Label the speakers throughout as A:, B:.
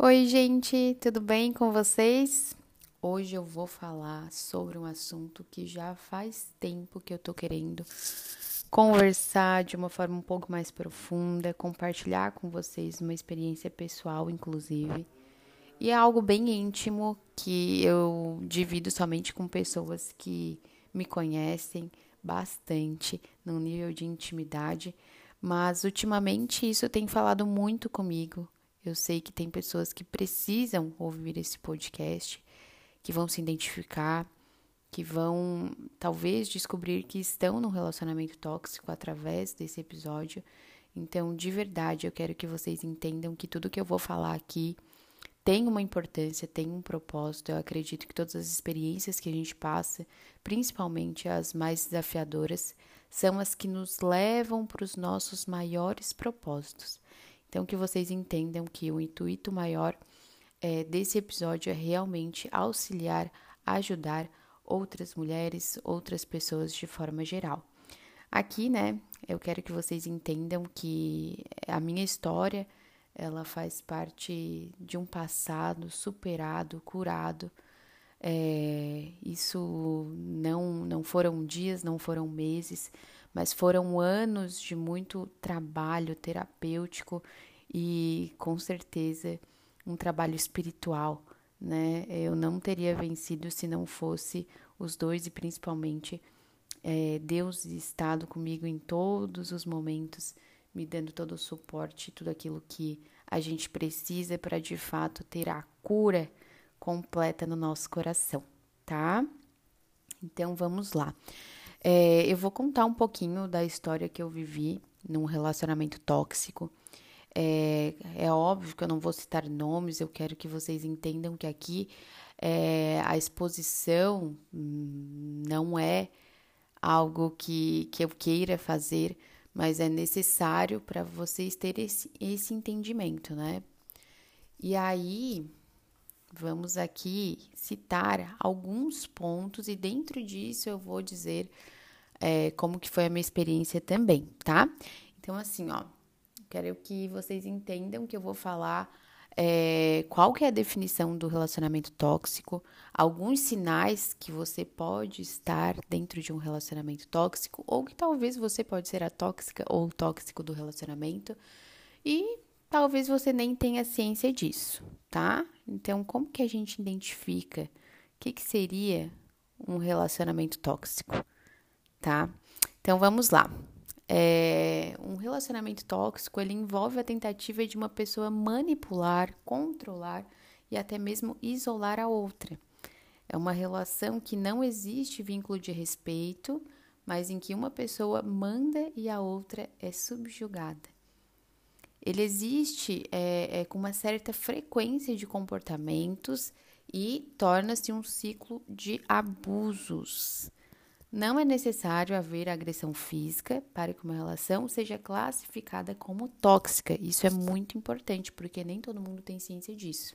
A: Oi, gente, tudo bem com vocês? Hoje eu vou falar sobre um assunto que já faz tempo que eu tô querendo conversar de uma forma um pouco mais profunda, compartilhar com vocês uma experiência pessoal, inclusive. E é algo bem íntimo que eu divido somente com pessoas que me conhecem bastante, num nível de intimidade, mas ultimamente isso tem falado muito comigo eu sei que tem pessoas que precisam ouvir esse podcast, que vão se identificar, que vão talvez descobrir que estão num relacionamento tóxico através desse episódio. Então, de verdade, eu quero que vocês entendam que tudo que eu vou falar aqui tem uma importância, tem um propósito. Eu acredito que todas as experiências que a gente passa, principalmente as mais desafiadoras, são as que nos levam para os nossos maiores propósitos. Então, que vocês entendam que o intuito maior é, desse episódio é realmente auxiliar, ajudar outras mulheres, outras pessoas de forma geral. Aqui, né, eu quero que vocês entendam que a minha história, ela faz parte de um passado superado, curado. É, isso não, não foram dias, não foram meses, mas foram anos de muito trabalho terapêutico e com certeza um trabalho espiritual, né? Eu não teria vencido se não fosse os dois e principalmente é, Deus estado comigo em todos os momentos, me dando todo o suporte, tudo aquilo que a gente precisa para de fato ter a cura completa no nosso coração, tá? Então vamos lá. É, eu vou contar um pouquinho da história que eu vivi num relacionamento tóxico. É, é óbvio que eu não vou citar nomes, eu quero que vocês entendam que aqui é, a exposição hum, não é algo que, que eu queira fazer, mas é necessário para vocês terem esse, esse entendimento, né? E aí, vamos aqui citar alguns pontos e dentro disso eu vou dizer é, como que foi a minha experiência também, tá? Então, assim, ó, quero que vocês entendam que eu vou falar é, qual que é a definição do relacionamento tóxico, alguns sinais que você pode estar dentro de um relacionamento tóxico, ou que talvez você pode ser a tóxica ou o tóxico do relacionamento, e talvez você nem tenha ciência disso, tá? Então, como que a gente identifica o que, que seria um relacionamento tóxico, tá? Então, vamos lá. É, um relacionamento tóxico ele envolve a tentativa de uma pessoa manipular, controlar e até mesmo isolar a outra. É uma relação que não existe vínculo de respeito, mas em que uma pessoa manda e a outra é subjugada. Ele existe é, é, com uma certa frequência de comportamentos e torna-se um ciclo de abusos. Não é necessário haver agressão física para que uma relação seja classificada como tóxica. Isso é muito importante, porque nem todo mundo tem ciência disso.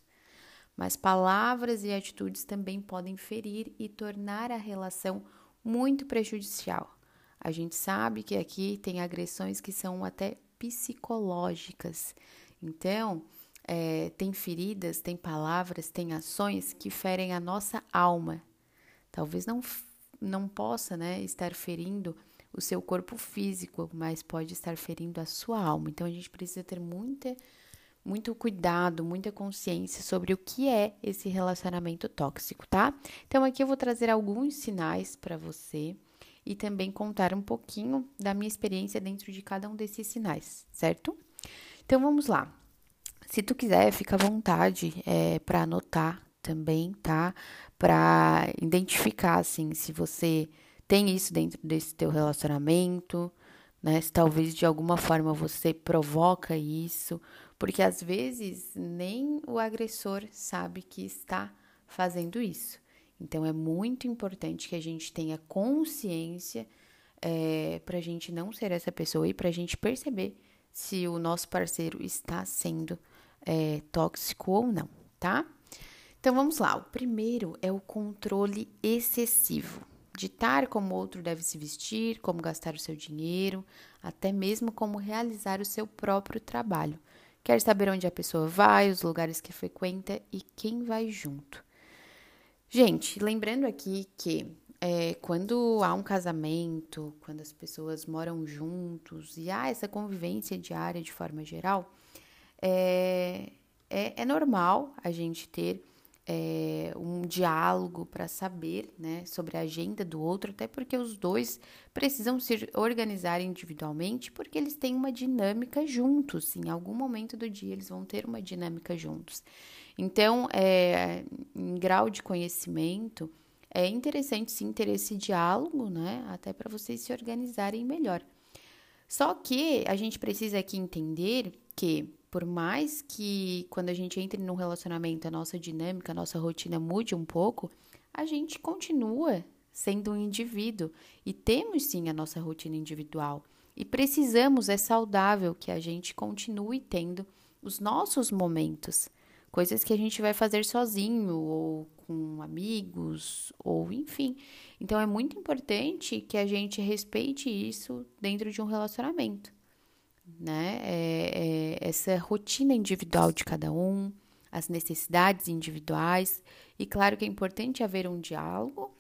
A: Mas palavras e atitudes também podem ferir e tornar a relação muito prejudicial. A gente sabe que aqui tem agressões que são até psicológicas. Então, é, tem feridas, tem palavras, tem ações que ferem a nossa alma. Talvez não não possa né, estar ferindo o seu corpo físico, mas pode estar ferindo a sua alma. Então a gente precisa ter muita, muito cuidado, muita consciência sobre o que é esse relacionamento tóxico, tá? Então aqui eu vou trazer alguns sinais para você e também contar um pouquinho da minha experiência dentro de cada um desses sinais, certo? Então vamos lá. Se tu quiser, fica à vontade é, para anotar também, tá? Para identificar assim se você tem isso dentro desse teu relacionamento, né? Se talvez de alguma forma você provoca isso, porque às vezes nem o agressor sabe que está fazendo isso. Então é muito importante que a gente tenha consciência é, para a gente não ser essa pessoa e para a gente perceber se o nosso parceiro está sendo é, tóxico ou não, tá? Então vamos lá. O primeiro é o controle excessivo. Ditar como outro deve se vestir, como gastar o seu dinheiro, até mesmo como realizar o seu próprio trabalho. quer saber onde a pessoa vai, os lugares que frequenta e quem vai junto. Gente, lembrando aqui que é, quando há um casamento, quando as pessoas moram juntos e há essa convivência diária de forma geral, é, é, é normal a gente ter é, um diálogo para saber né, sobre a agenda do outro, até porque os dois precisam se organizar individualmente, porque eles têm uma dinâmica juntos. Em algum momento do dia eles vão ter uma dinâmica juntos. Então, é, em grau de conhecimento, é interessante sim ter esse diálogo, né? Até para vocês se organizarem melhor. Só que a gente precisa aqui entender que por mais que quando a gente entre num relacionamento a nossa dinâmica, a nossa rotina mude um pouco, a gente continua sendo um indivíduo e temos sim a nossa rotina individual. E precisamos, é saudável que a gente continue tendo os nossos momentos, coisas que a gente vai fazer sozinho ou com amigos ou enfim. Então é muito importante que a gente respeite isso dentro de um relacionamento né? É, é essa rotina individual de cada um, as necessidades individuais. E claro que é importante haver um diálogo,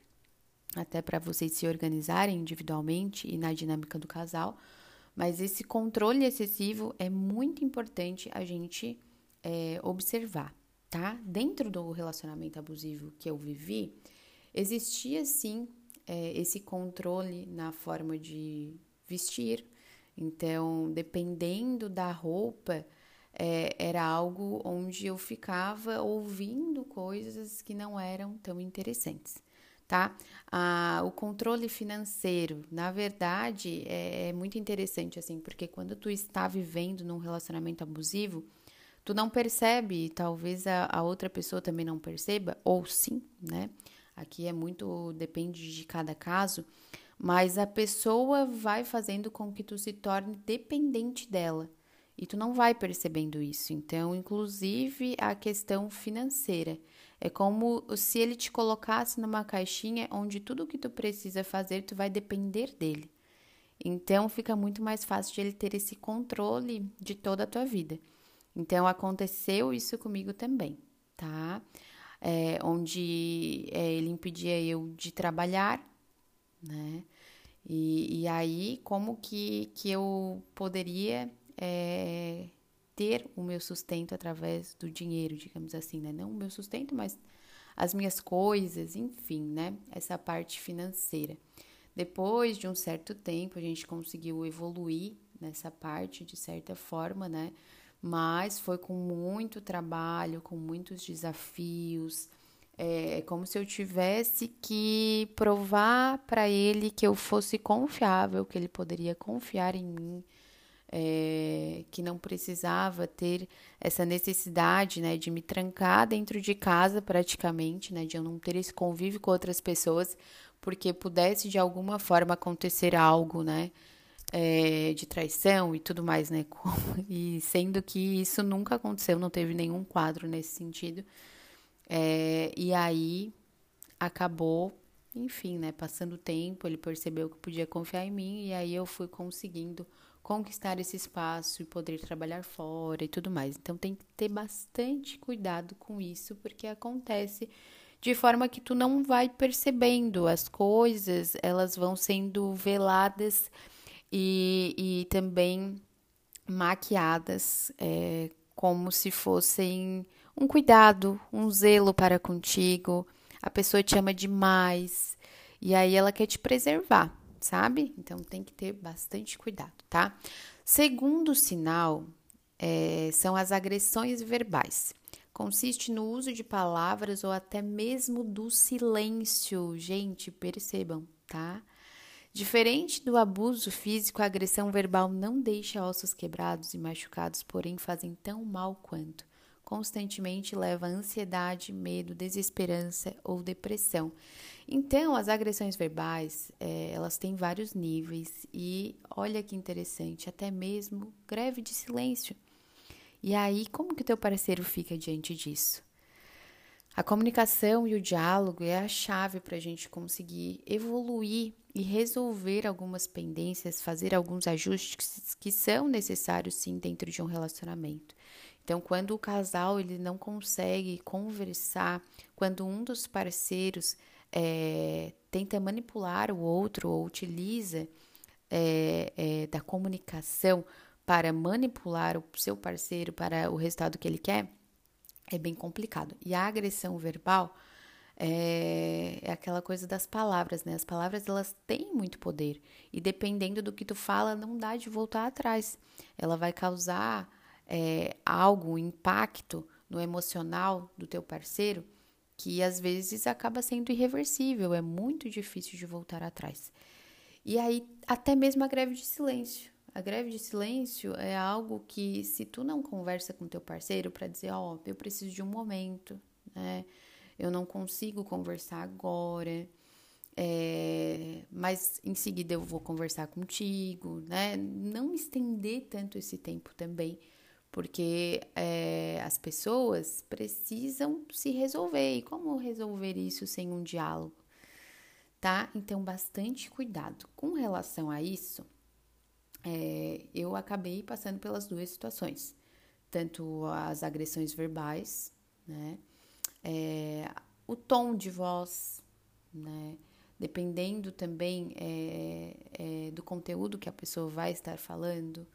A: até para vocês se organizarem individualmente e na dinâmica do casal. Mas esse controle excessivo é muito importante a gente é, observar, tá? Dentro do relacionamento abusivo que eu vivi, existia sim é, esse controle na forma de vestir, então, dependendo da roupa, é, era algo onde eu ficava ouvindo coisas que não eram tão interessantes, tá? Ah, o controle financeiro, na verdade, é, é muito interessante, assim, porque quando tu está vivendo num relacionamento abusivo, tu não percebe, talvez a, a outra pessoa também não perceba, ou sim, né? Aqui é muito, depende de cada caso, mas a pessoa vai fazendo com que tu se torne dependente dela. E tu não vai percebendo isso. Então, inclusive a questão financeira. É como se ele te colocasse numa caixinha onde tudo que tu precisa fazer, tu vai depender dele. Então, fica muito mais fácil de ele ter esse controle de toda a tua vida. Então, aconteceu isso comigo também, tá? É, onde é, ele impedia eu de trabalhar, né? E, e aí, como que, que eu poderia é, ter o meu sustento através do dinheiro, digamos assim, né? Não o meu sustento, mas as minhas coisas, enfim, né? Essa parte financeira. Depois de um certo tempo, a gente conseguiu evoluir nessa parte de certa forma, né? Mas foi com muito trabalho, com muitos desafios, é como se eu tivesse que provar para ele que eu fosse confiável, que ele poderia confiar em mim, é, que não precisava ter essa necessidade, né, de me trancar dentro de casa praticamente, né, de eu não ter esse convívio com outras pessoas, porque pudesse de alguma forma acontecer algo, né, é, de traição e tudo mais, né, e sendo que isso nunca aconteceu, não teve nenhum quadro nesse sentido. É, e aí acabou, enfim, né? Passando o tempo, ele percebeu que podia confiar em mim e aí eu fui conseguindo conquistar esse espaço e poder trabalhar fora e tudo mais. Então tem que ter bastante cuidado com isso, porque acontece de forma que tu não vai percebendo as coisas, elas vão sendo veladas e, e também maquiadas é, como se fossem um cuidado, um zelo para contigo. A pessoa te ama demais e aí ela quer te preservar, sabe? Então tem que ter bastante cuidado, tá? Segundo sinal é, são as agressões verbais. Consiste no uso de palavras ou até mesmo do silêncio. Gente, percebam, tá? Diferente do abuso físico, a agressão verbal não deixa ossos quebrados e machucados, porém fazem tão mal quanto constantemente leva a ansiedade, medo, desesperança ou depressão. Então, as agressões verbais, é, elas têm vários níveis e olha que interessante, até mesmo greve de silêncio. E aí, como que o teu parceiro fica diante disso? A comunicação e o diálogo é a chave para a gente conseguir evoluir e resolver algumas pendências, fazer alguns ajustes que são necessários sim dentro de um relacionamento. Então, quando o casal ele não consegue conversar, quando um dos parceiros é, tenta manipular o outro ou utiliza é, é, da comunicação para manipular o seu parceiro para o resultado que ele quer, é bem complicado. E a agressão verbal é, aquela coisa das palavras, né? As palavras elas têm muito poder e dependendo do que tu fala, não dá de voltar atrás. Ela vai causar é, algo, um impacto no emocional do teu parceiro que às vezes acaba sendo irreversível, é muito difícil de voltar atrás. E aí, até mesmo a greve de silêncio. A greve de silêncio é algo que, se tu não conversa com teu parceiro para dizer, ó, oh, eu preciso de um momento, né? Eu não consigo conversar agora, é, mas em seguida eu vou conversar contigo, né? Não estender tanto esse tempo também, porque é, as pessoas precisam se resolver. E como resolver isso sem um diálogo? Tá? Então, bastante cuidado. Com relação a isso, é, eu acabei passando pelas duas situações, tanto as agressões verbais, né, é, o tom de voz, né, dependendo também é, é, do conteúdo que a pessoa vai estar falando.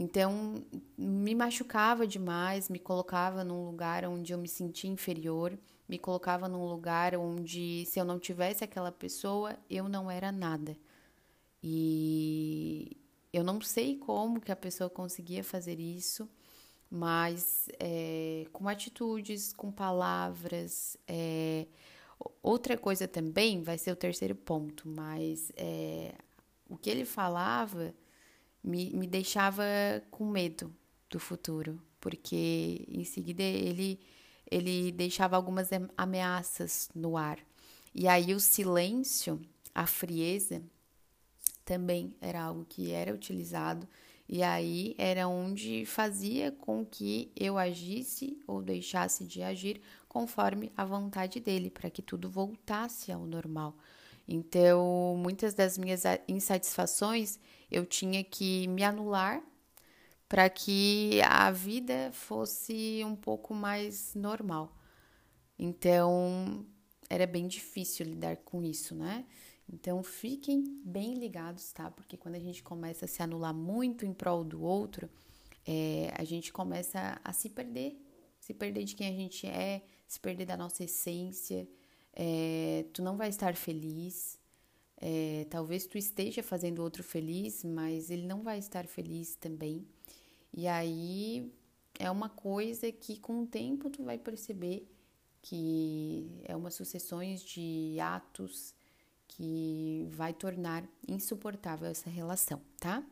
A: Então, me machucava demais, me colocava num lugar onde eu me sentia inferior, me colocava num lugar onde, se eu não tivesse aquela pessoa, eu não era nada. E, eu não sei como que a pessoa conseguia fazer isso, mas é, com atitudes, com palavras. É, outra coisa também vai ser o terceiro ponto, mas é, o que ele falava me, me deixava com medo do futuro, porque em seguida ele, ele deixava algumas ameaças no ar. E aí o silêncio, a frieza, também era algo que era utilizado e aí era onde fazia com que eu agisse ou deixasse de agir conforme a vontade dele, para que tudo voltasse ao normal. Então, muitas das minhas insatisfações eu tinha que me anular para que a vida fosse um pouco mais normal. Então, era bem difícil lidar com isso, né? Então fiquem bem ligados, tá? Porque quando a gente começa a se anular muito em prol do outro, é, a gente começa a se perder, se perder de quem a gente é, se perder da nossa essência. É, tu não vai estar feliz. É, talvez tu esteja fazendo outro feliz, mas ele não vai estar feliz também. E aí é uma coisa que com o tempo tu vai perceber que é uma sucessões de atos que vai tornar insuportável essa relação, tá?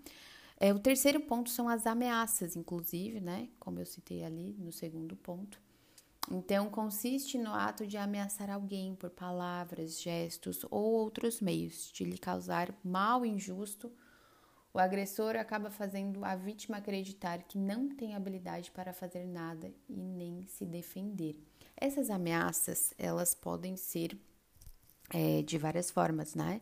A: É, o terceiro ponto são as ameaças, inclusive, né? Como eu citei ali no segundo ponto. Então, consiste no ato de ameaçar alguém por palavras, gestos ou outros meios, de lhe causar mal injusto. O agressor acaba fazendo a vítima acreditar que não tem habilidade para fazer nada e nem se defender. Essas ameaças, elas podem ser é, de várias formas, né?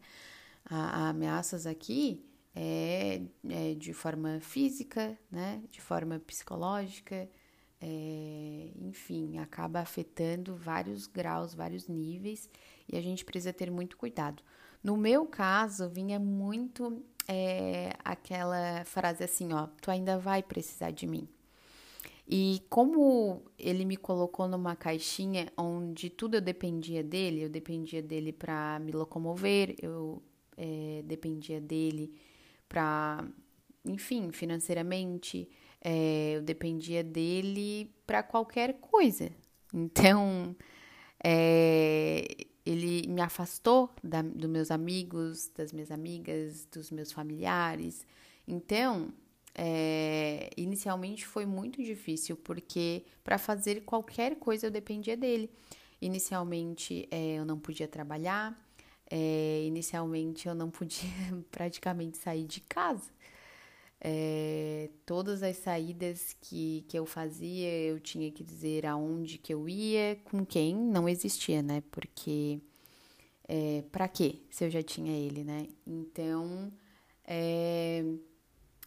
A: A, a ameaças aqui é, é, de forma física, né? De forma psicológica, é, enfim, acaba afetando vários graus, vários níveis e a gente precisa ter muito cuidado. No meu caso, vinha muito é, aquela frase assim, ó, tu ainda vai precisar de mim. E como ele me colocou numa caixinha onde tudo eu dependia dele, eu dependia dele para me locomover, eu é, dependia dele para, enfim, financeiramente, é, eu dependia dele para qualquer coisa. Então, é, ele me afastou da, dos meus amigos, das minhas amigas, dos meus familiares. Então, é, inicialmente foi muito difícil, porque para fazer qualquer coisa eu dependia dele. Inicialmente é, eu não podia trabalhar, é, inicialmente eu não podia praticamente sair de casa. É, todas as saídas que, que eu fazia, eu tinha que dizer aonde que eu ia, com quem, não existia, né? Porque é, para quê se eu já tinha ele, né? Então, é,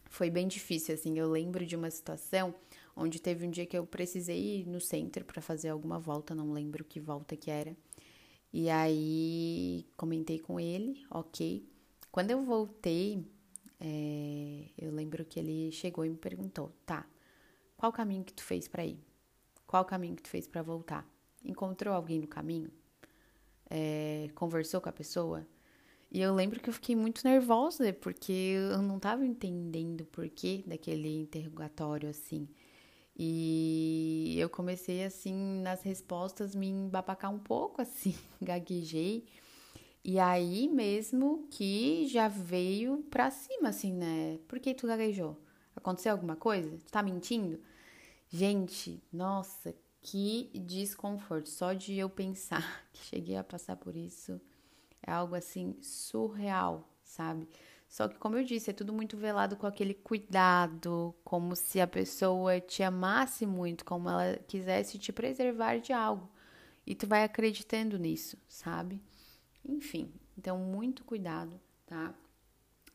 A: foi bem difícil, assim. Eu lembro de uma situação onde teve um dia que eu precisei ir no centro para fazer alguma volta, não lembro que volta que era. E aí comentei com ele, ok. Quando eu voltei, é, eu lembro que ele chegou e me perguntou: tá, qual caminho que tu fez para ir? Qual caminho que tu fez para voltar? Encontrou alguém no caminho? É, conversou com a pessoa? E eu lembro que eu fiquei muito nervosa, porque eu não estava entendendo o porquê daquele interrogatório assim. E eu comecei assim nas respostas me embabacar um pouco assim, gaguejei. E aí mesmo que já veio pra cima assim, né? Por que tu gaguejou? Aconteceu alguma coisa? Tu tá mentindo? Gente, nossa, que desconforto. Só de eu pensar que cheguei a passar por isso é algo assim surreal, sabe? Só que, como eu disse, é tudo muito velado com aquele cuidado, como se a pessoa te amasse muito, como ela quisesse te preservar de algo. E tu vai acreditando nisso, sabe? Enfim, então muito cuidado, tá?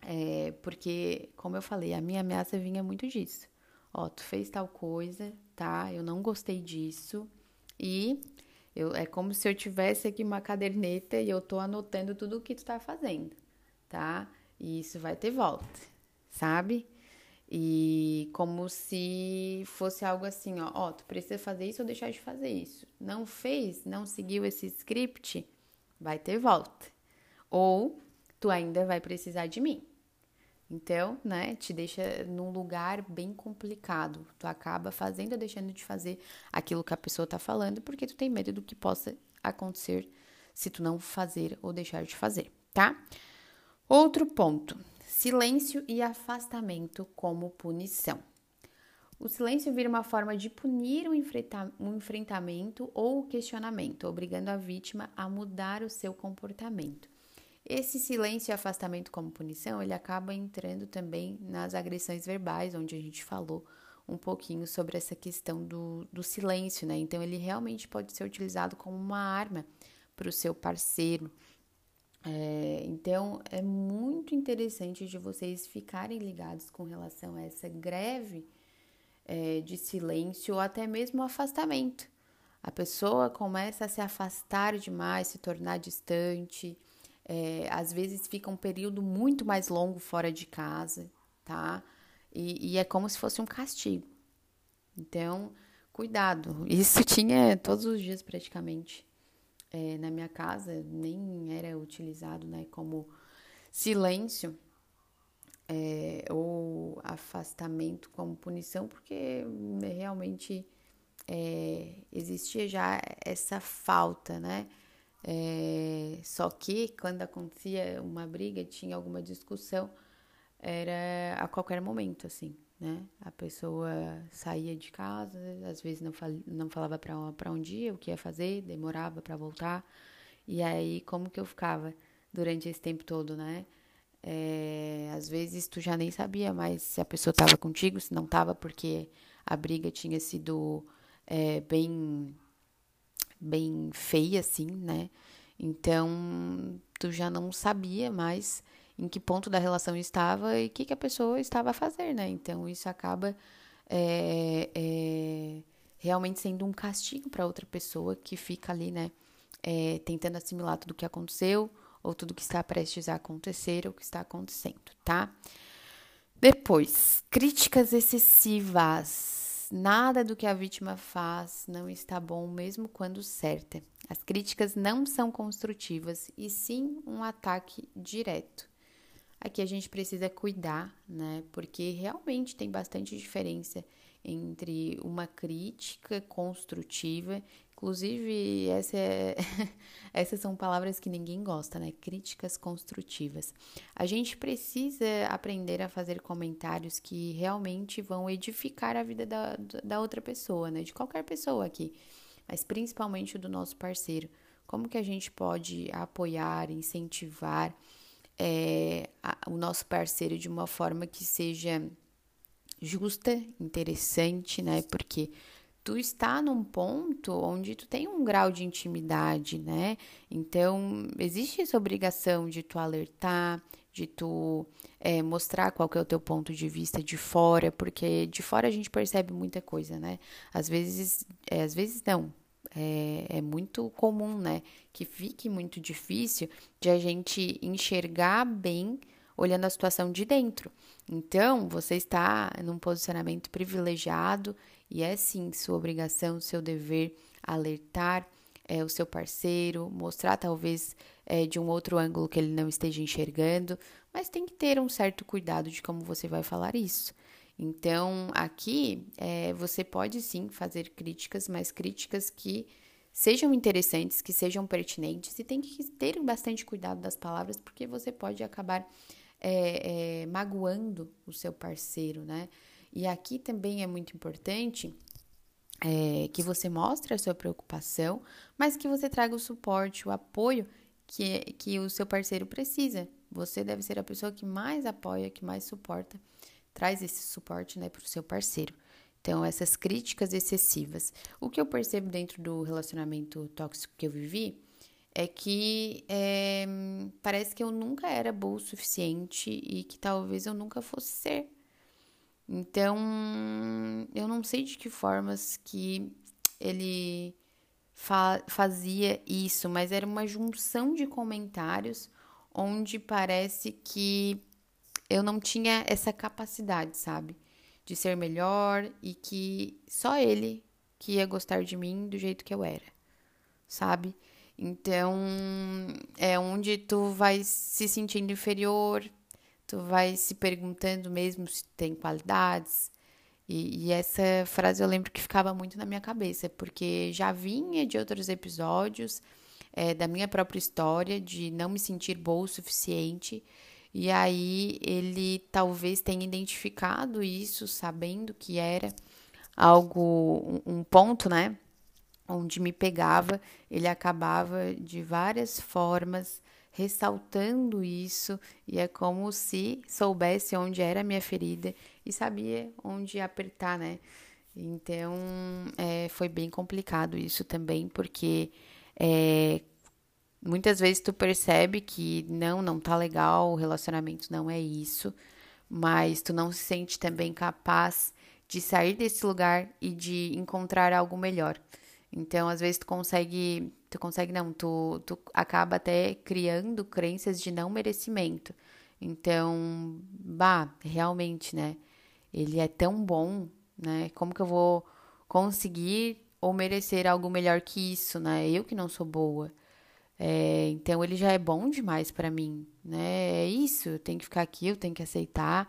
A: É, porque, como eu falei, a minha ameaça vinha muito disso. Ó, tu fez tal coisa, tá? Eu não gostei disso. E eu, é como se eu tivesse aqui uma caderneta e eu tô anotando tudo o que tu tá fazendo, tá? E isso vai ter volta, sabe? E como se fosse algo assim, ó, ó, tu precisa fazer isso ou deixar de fazer isso. Não fez, não seguiu esse script, vai ter volta. Ou tu ainda vai precisar de mim. Então, né, te deixa num lugar bem complicado. Tu acaba fazendo ou deixando de fazer aquilo que a pessoa tá falando porque tu tem medo do que possa acontecer se tu não fazer ou deixar de fazer, tá? Outro ponto: silêncio e afastamento como punição. O silêncio vira uma forma de punir um, enfrentamento ou questionamento, obrigando a vítima a mudar o seu comportamento. Esse silêncio e afastamento como punição, ele acaba entrando também nas agressões verbais, onde a gente falou um pouquinho sobre essa questão do, do silêncio, né? Então, ele realmente pode ser utilizado como uma arma para o seu parceiro, é, então, é muito interessante de vocês ficarem ligados com relação a essa greve é, de silêncio ou até mesmo afastamento. A pessoa começa a se afastar demais, se tornar distante, é, às vezes fica um período muito mais longo fora de casa, tá? E, e é como se fosse um castigo. Então, cuidado. Isso tinha todos os dias praticamente é, na minha casa nem era utilizado né, como silêncio é, ou afastamento como punição, porque realmente é, existia já essa falta, né? É, só que quando acontecia uma briga, tinha alguma discussão, era a qualquer momento, assim né? A pessoa saía de casa, às vezes não, fal não falava para um dia o que ia fazer, demorava para voltar. E aí, como que eu ficava durante esse tempo todo, né? É, às vezes tu já nem sabia mais se a pessoa estava contigo, se não estava, porque a briga tinha sido é, bem, bem feia, assim, né? Então, tu já não sabia mais em que ponto da relação estava e o que, que a pessoa estava a fazer, né? Então, isso acaba é, é, realmente sendo um castigo para outra pessoa que fica ali, né? É, tentando assimilar tudo o que aconteceu ou tudo que está prestes a acontecer ou que está acontecendo, tá? Depois, críticas excessivas. Nada do que a vítima faz não está bom, mesmo quando certa. As críticas não são construtivas e sim um ataque direto. Aqui a gente precisa cuidar, né? Porque realmente tem bastante diferença entre uma crítica construtiva, inclusive essa é, essas são palavras que ninguém gosta, né? Críticas construtivas. A gente precisa aprender a fazer comentários que realmente vão edificar a vida da, da outra pessoa, né? De qualquer pessoa aqui, mas principalmente do nosso parceiro. Como que a gente pode apoiar, incentivar? é, a, o nosso parceiro de uma forma que seja justa, interessante, né? Porque tu está num ponto onde tu tem um grau de intimidade, né? Então, existe essa obrigação de tu alertar, de tu é, mostrar qual que é o teu ponto de vista de fora, porque de fora a gente percebe muita coisa, né? Às vezes, é, às vezes não. É, é muito comum, né? Que fique muito difícil de a gente enxergar bem olhando a situação de dentro. Então, você está num posicionamento privilegiado e é sim sua obrigação, seu dever alertar é, o seu parceiro, mostrar talvez é, de um outro ângulo que ele não esteja enxergando, mas tem que ter um certo cuidado de como você vai falar isso. Então, aqui é, você pode sim fazer críticas, mas críticas que sejam interessantes, que sejam pertinentes e tem que ter bastante cuidado das palavras, porque você pode acabar é, magoando o seu parceiro, né? E aqui também é muito importante é, que você mostre a sua preocupação, mas que você traga o suporte, o apoio que, que o seu parceiro precisa. Você deve ser a pessoa que mais apoia, que mais suporta, traz esse suporte né, para o seu parceiro. Então, essas críticas excessivas. O que eu percebo dentro do relacionamento tóxico que eu vivi é que é, parece que eu nunca era boa o suficiente e que talvez eu nunca fosse ser. Então, eu não sei de que formas que ele fa fazia isso, mas era uma junção de comentários onde parece que eu não tinha essa capacidade, sabe? De ser melhor e que só ele que ia gostar de mim do jeito que eu era, sabe? Então, é onde tu vai se sentindo inferior, tu vai se perguntando mesmo se tem qualidades. E, e, essa frase eu lembro que ficava muito na minha cabeça, porque já vinha de outros episódios é, da minha própria história, de não me sentir boa o suficiente. E aí ele talvez tenha identificado isso, sabendo que era algo, um, um ponto, né? Onde me pegava, ele acabava de várias formas ressaltando isso, e é como se soubesse onde era a minha ferida e sabia onde apertar, né? Então, é, foi bem complicado isso também, porque é, muitas vezes tu percebe que não, não tá legal, o relacionamento não é isso, mas tu não se sente também capaz de sair desse lugar e de encontrar algo melhor. Então, às vezes tu consegue, tu consegue não, tu, tu acaba até criando crenças de não merecimento. Então, bah, realmente, né? Ele é tão bom, né? Como que eu vou conseguir ou merecer algo melhor que isso, né? Eu que não sou boa. É, então ele já é bom demais para mim, né? É isso, eu tenho que ficar aqui, eu tenho que aceitar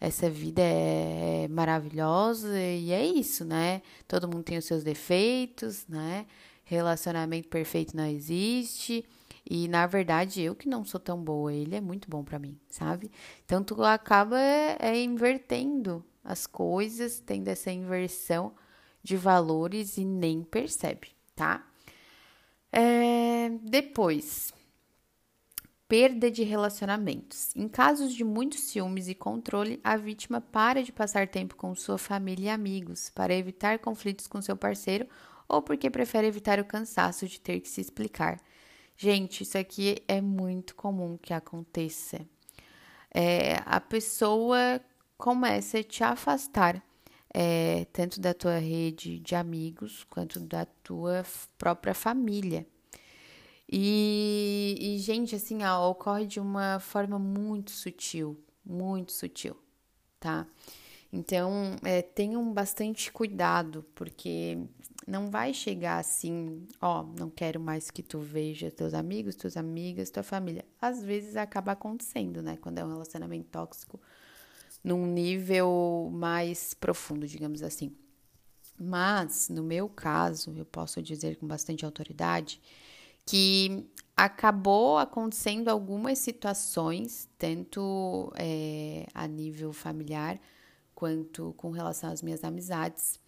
A: essa vida é, é maravilhosa e é isso, né? Todo mundo tem os seus defeitos, né? Relacionamento perfeito não existe. E na verdade, eu que não sou tão boa, ele é muito bom para mim, sabe? Então tu acaba é, é, invertendo as coisas, tendo essa inversão de valores e nem percebe, tá? É, depois, perda de relacionamentos. Em casos de muitos ciúmes e controle, a vítima para de passar tempo com sua família e amigos para evitar conflitos com seu parceiro ou porque prefere evitar o cansaço de ter que se explicar. Gente, isso aqui é muito comum que aconteça. É, a pessoa começa a te afastar é, tanto da tua rede de amigos quanto da tua própria família. E, e, gente, assim, ó, ocorre de uma forma muito sutil, muito sutil, tá? Então, é, tenham bastante cuidado, porque não vai chegar assim, ó, não quero mais que tu veja teus amigos, tuas amigas, tua família. Às vezes acaba acontecendo, né? Quando é um relacionamento tóxico num nível mais profundo, digamos assim. Mas, no meu caso, eu posso dizer com bastante autoridade que acabou acontecendo algumas situações, tanto é, a nível familiar quanto com relação às minhas amizades.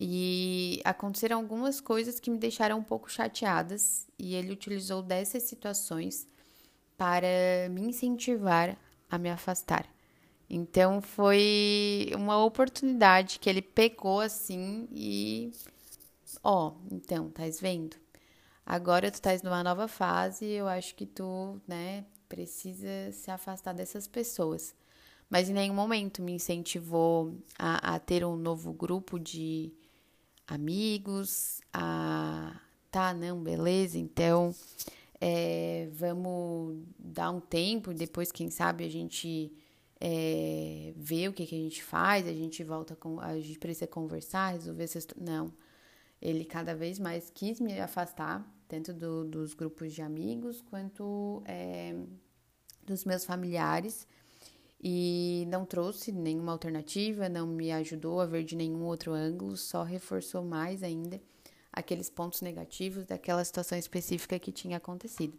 A: E aconteceram algumas coisas que me deixaram um pouco chateadas, e ele utilizou dessas situações para me incentivar a me afastar. Então foi uma oportunidade que ele pegou assim e ó, então, tá vendo? Agora tu estás numa nova fase, eu acho que tu, né, precisa se afastar dessas pessoas. Mas em nenhum momento me incentivou a, a ter um novo grupo de amigos, a tá, não, beleza, então é, vamos dar um tempo, depois, quem sabe, a gente é, vê o que, que a gente faz, a gente volta com. A gente precisa conversar, resolver essas. Não. Ele cada vez mais quis me afastar, tanto do, dos grupos de amigos quanto é, dos meus familiares. E não trouxe nenhuma alternativa, não me ajudou a ver de nenhum outro ângulo, só reforçou mais ainda aqueles pontos negativos daquela situação específica que tinha acontecido.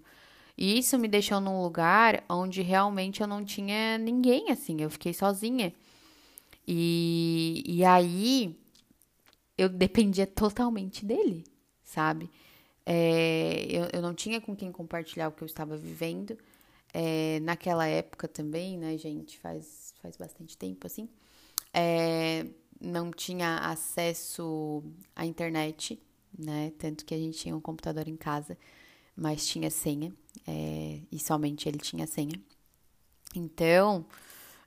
A: E isso me deixou num lugar onde realmente eu não tinha ninguém, assim, eu fiquei sozinha. E, e aí eu dependia totalmente dele, sabe? É, eu, eu não tinha com quem compartilhar o que eu estava vivendo. É, naquela época também, né, gente? Faz, faz bastante tempo assim. É, não tinha acesso à internet, né? Tanto que a gente tinha um computador em casa, mas tinha senha é, e somente ele tinha senha. Então,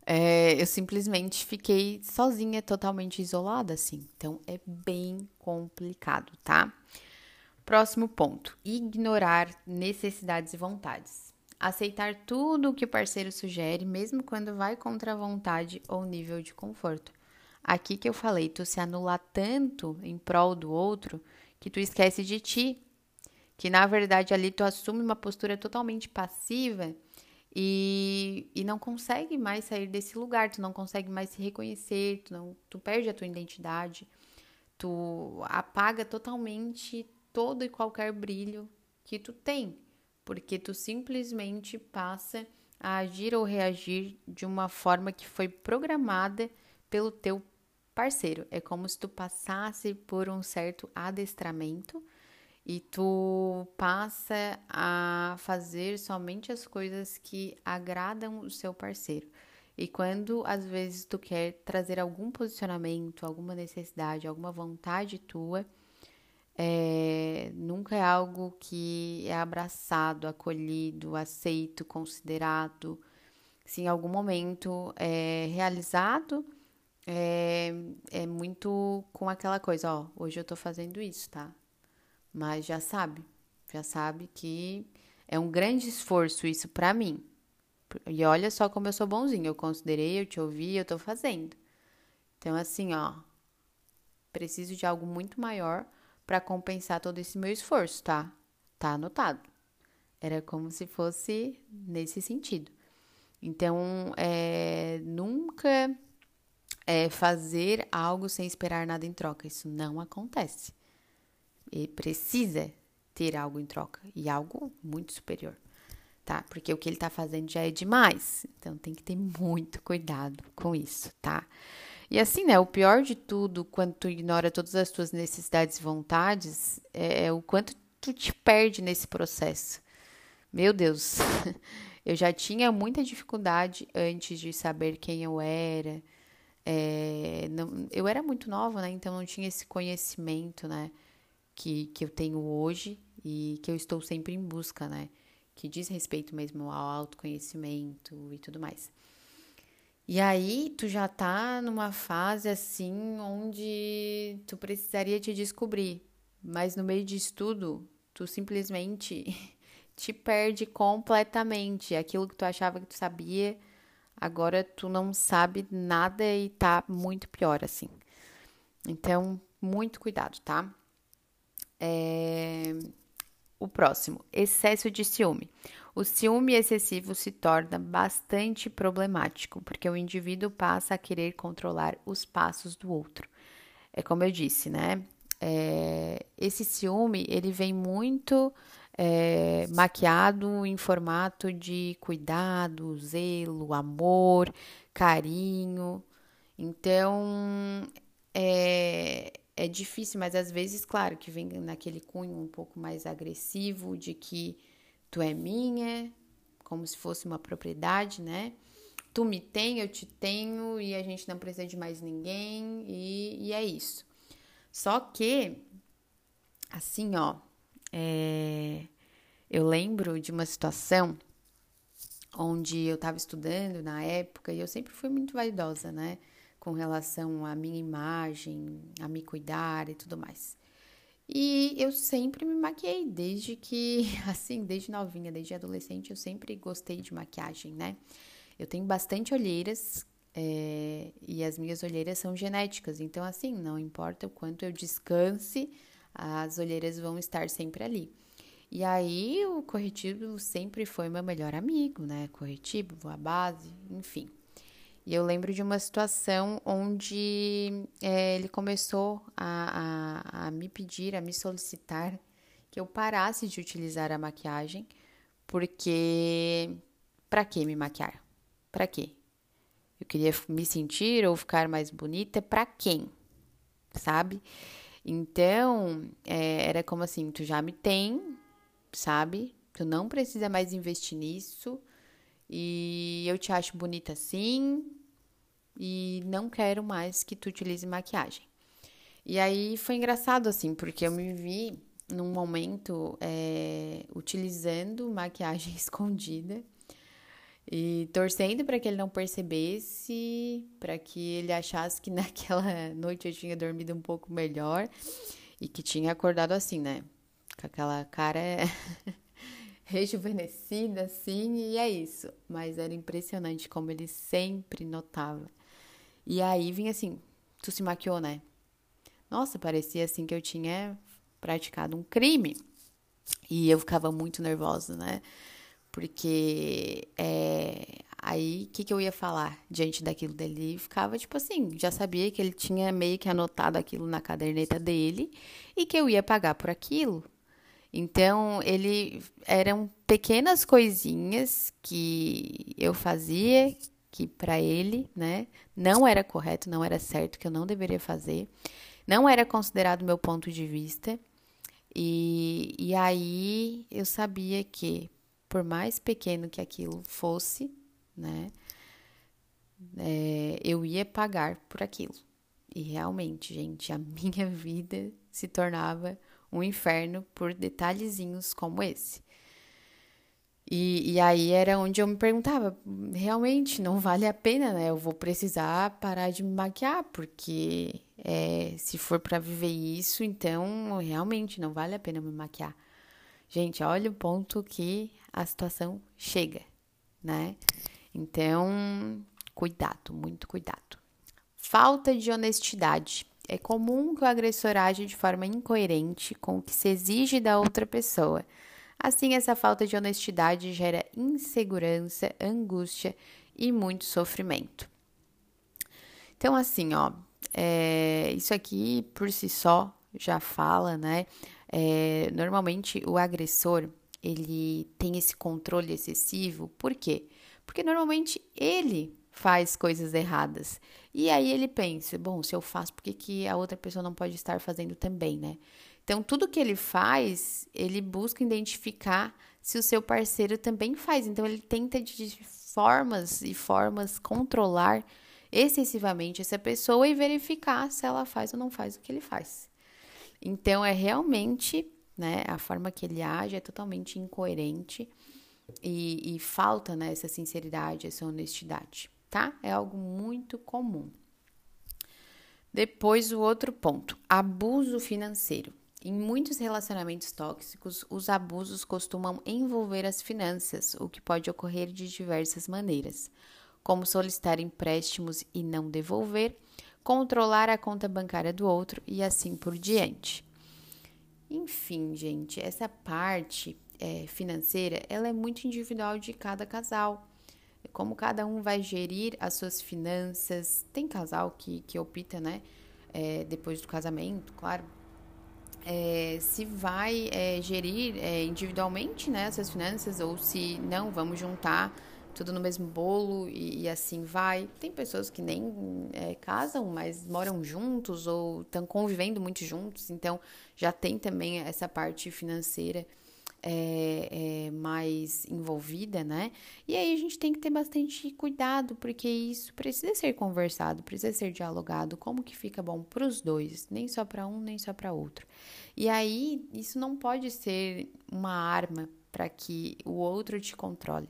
A: é, eu simplesmente fiquei sozinha, totalmente isolada, assim. Então, é bem complicado, tá? Próximo ponto: ignorar necessidades e vontades. Aceitar tudo o que o parceiro sugere, mesmo quando vai contra a vontade ou nível de conforto. Aqui que eu falei, tu se anular tanto em prol do outro que tu esquece de ti que na verdade ali tu assume uma postura totalmente passiva e, e não consegue mais sair desse lugar, tu não consegue mais se reconhecer, tu, não, tu perde a tua identidade, tu apaga totalmente todo e qualquer brilho que tu tem, porque tu simplesmente passa a agir ou reagir de uma forma que foi programada pelo teu parceiro. É como se tu passasse por um certo adestramento e tu passa a fazer somente as coisas que agradam o seu parceiro. E quando às vezes tu quer trazer algum posicionamento, alguma necessidade, alguma vontade tua, é, nunca é algo que é abraçado, acolhido, aceito, considerado. Se em algum momento é realizado, é, é muito com aquela coisa, ó, hoje eu tô fazendo isso, tá? mas já sabe, já sabe que é um grande esforço isso para mim. E olha só como eu sou bonzinho, eu considerei, eu te ouvi, eu tô fazendo. Então assim, ó, preciso de algo muito maior para compensar todo esse meu esforço, tá? Tá anotado. Era como se fosse nesse sentido. Então, é, nunca é, fazer algo sem esperar nada em troca. Isso não acontece. E precisa ter algo em troca e algo muito superior, tá? Porque o que ele tá fazendo já é demais. Então tem que ter muito cuidado com isso, tá? E assim, né? O pior de tudo, quando tu ignora todas as tuas necessidades e vontades, é, é o quanto tu te perde nesse processo. Meu Deus, eu já tinha muita dificuldade antes de saber quem eu era. É, não, eu era muito nova, né? Então não tinha esse conhecimento, né? que, que eu tenho hoje e que eu estou sempre em busca, né? Que diz respeito mesmo ao autoconhecimento e tudo mais. E aí, tu já tá numa fase assim onde tu precisaria te descobrir, mas no meio disso tudo, tu simplesmente te perde completamente. Aquilo que tu achava que tu sabia, agora tu não sabe nada e tá muito pior assim. Então, muito cuidado, tá? É... O próximo, excesso de ciúme. O ciúme excessivo se torna bastante problemático, porque o indivíduo passa a querer controlar os passos do outro. É como eu disse, né? É... Esse ciúme, ele vem muito é, maquiado em formato de cuidado, zelo, amor, carinho. Então, é, é difícil, mas às vezes, claro, que vem naquele cunho um pouco mais agressivo de que tu é minha, como se fosse uma propriedade, né? tu me tem, eu te tenho e a gente não precisa de mais ninguém e, e é isso. Só que, assim, ó, é, eu lembro de uma situação onde eu estava estudando na época e eu sempre fui muito vaidosa, né? Com relação à minha imagem, a me cuidar e tudo mais. E eu sempre me maquiei, desde que, assim, desde novinha, desde adolescente, eu sempre gostei de maquiagem, né? Eu tenho bastante olheiras é, e as minhas olheiras são genéticas, então, assim, não importa o quanto eu descanse, as olheiras vão estar sempre ali. E aí, o corretivo sempre foi meu melhor amigo, né? Corretivo, a base, enfim. E eu lembro de uma situação onde é, ele começou a, a, a me pedir, a me solicitar que eu parasse de utilizar a maquiagem, porque para que me maquiar? Para quê? Eu queria me sentir ou ficar mais bonita para quem? Sabe? Então, é, era como assim, tu já me tem, sabe? Tu não precisa mais investir nisso. E eu te acho bonita assim, e não quero mais que tu utilize maquiagem. E aí foi engraçado assim, porque eu me vi num momento é, utilizando maquiagem escondida e torcendo para que ele não percebesse, para que ele achasse que naquela noite eu tinha dormido um pouco melhor e que tinha acordado assim, né? Com aquela cara rejuvenescida assim, e é isso. Mas era impressionante como ele sempre notava e aí vinha assim: Tu se maquiou, né? Nossa, parecia assim que eu tinha praticado um crime. E eu ficava muito nervosa, né? Porque é, aí o que, que eu ia falar diante daquilo dele? Ficava tipo assim, já sabia que ele tinha meio que anotado aquilo na caderneta dele e que eu ia pagar por aquilo. Então, ele eram pequenas coisinhas que eu fazia que para ele, né, não era correto, não era certo, que eu não deveria fazer, não era considerado meu ponto de vista. E, e aí eu sabia que, por mais pequeno que aquilo fosse, né, é, eu ia pagar por aquilo. E realmente, gente, a minha vida se tornava um inferno por detalhezinhos como esse. E, e aí era onde eu me perguntava, realmente não vale a pena, né? Eu vou precisar parar de me maquiar, porque é, se for para viver isso, então realmente não vale a pena me maquiar. Gente, olha o ponto que a situação chega, né? Então, cuidado, muito cuidado. Falta de honestidade. É comum que o agressor age de forma incoerente com o que se exige da outra pessoa Assim, essa falta de honestidade gera insegurança, angústia e muito sofrimento. Então, assim, ó, é, isso aqui por si só já fala, né? É, normalmente o agressor ele tem esse controle excessivo, por quê? Porque normalmente ele faz coisas erradas. E aí ele pensa, bom, se eu faço, por que, que a outra pessoa não pode estar fazendo também, né? Então, tudo que ele faz, ele busca identificar se o seu parceiro também faz. Então, ele tenta de formas e formas controlar excessivamente essa pessoa e verificar se ela faz ou não faz o que ele faz. Então, é realmente, né, a forma que ele age é totalmente incoerente e, e falta né, essa sinceridade, essa honestidade, tá? É algo muito comum. Depois, o outro ponto: abuso financeiro. Em muitos relacionamentos tóxicos, os abusos costumam envolver as finanças, o que pode ocorrer de diversas maneiras, como solicitar empréstimos e não devolver, controlar a conta bancária do outro e assim por diante. Enfim, gente, essa parte é, financeira ela é muito individual de cada casal. Como cada um vai gerir as suas finanças. Tem casal que, que opta, né? É, depois do casamento, claro, é, se vai é, gerir é, individualmente né, finanças ou se não, vamos juntar tudo no mesmo bolo e, e assim vai. Tem pessoas que nem é, casam, mas moram juntos ou estão convivendo muito juntos, então já tem também essa parte financeira é, é, mais envolvida, né? E aí a gente tem que ter bastante cuidado, porque isso precisa ser conversado, precisa ser dialogado, como que fica bom para os dois, nem só para um, nem só para outro. E aí isso não pode ser uma arma para que o outro te controle.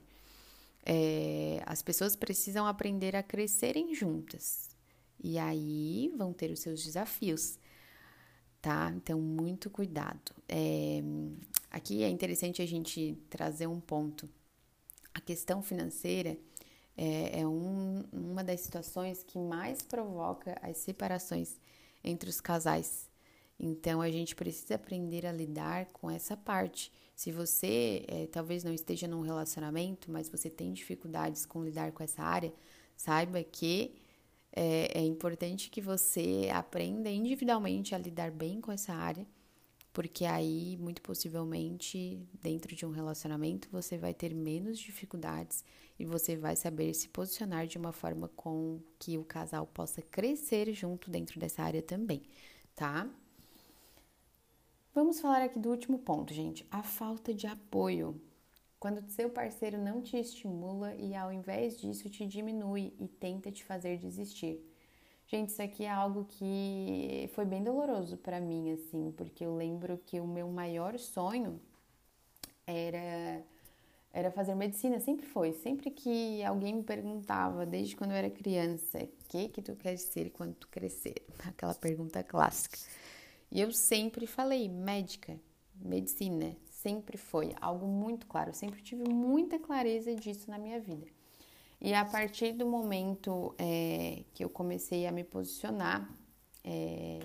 A: É, as pessoas precisam aprender a crescerem juntas. E aí vão ter os seus desafios, tá? Então, muito cuidado. É, aqui é interessante a gente trazer um ponto. A questão financeira é, é um, uma das situações que mais provoca as separações entre os casais. Então, a gente precisa aprender a lidar com essa parte. Se você é, talvez não esteja num relacionamento, mas você tem dificuldades com lidar com essa área, saiba que é, é importante que você aprenda individualmente a lidar bem com essa área, porque aí, muito possivelmente, dentro de um relacionamento, você vai ter menos dificuldades e você vai saber se posicionar de uma forma com que o casal possa crescer junto dentro dessa área também, tá? Vamos falar aqui do último ponto, gente: a falta de apoio. Quando seu parceiro não te estimula e ao invés disso te diminui e tenta te fazer desistir. Gente, isso aqui é algo que foi bem doloroso para mim, assim, porque eu lembro que o meu maior sonho era era fazer medicina, sempre foi. Sempre que alguém me perguntava, desde quando eu era criança, o que que tu quer ser quando tu crescer? Aquela pergunta clássica. E eu sempre falei médica, medicina, sempre foi algo muito claro, eu sempre tive muita clareza disso na minha vida. E a partir do momento é, que eu comecei a me posicionar, é,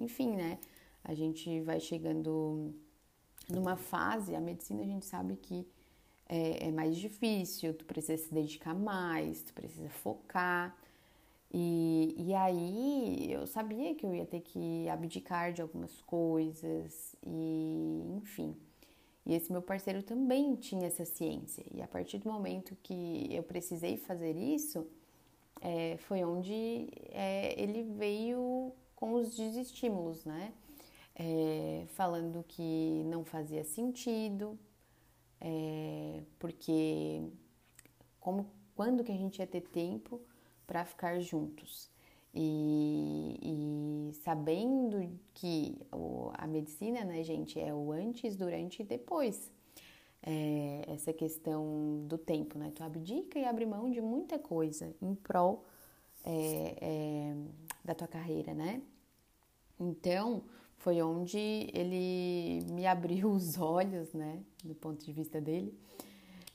A: enfim, né? A gente vai chegando numa fase, a medicina a gente sabe que é, é mais difícil, tu precisa se dedicar mais, tu precisa focar. E, e aí eu sabia que eu ia ter que abdicar de algumas coisas, e enfim. E esse meu parceiro também tinha essa ciência. E a partir do momento que eu precisei fazer isso, é, foi onde é, ele veio com os desestímulos, né? É, falando que não fazia sentido, é, porque como quando que a gente ia ter tempo para ficar juntos. E, e, sabendo que o, a medicina, né, gente, é o antes, durante e depois. É, essa questão do tempo, né? Tu abdica e abre mão de muita coisa em prol é, é, da tua carreira, né? Então, foi onde ele me abriu os olhos, né, do ponto de vista dele,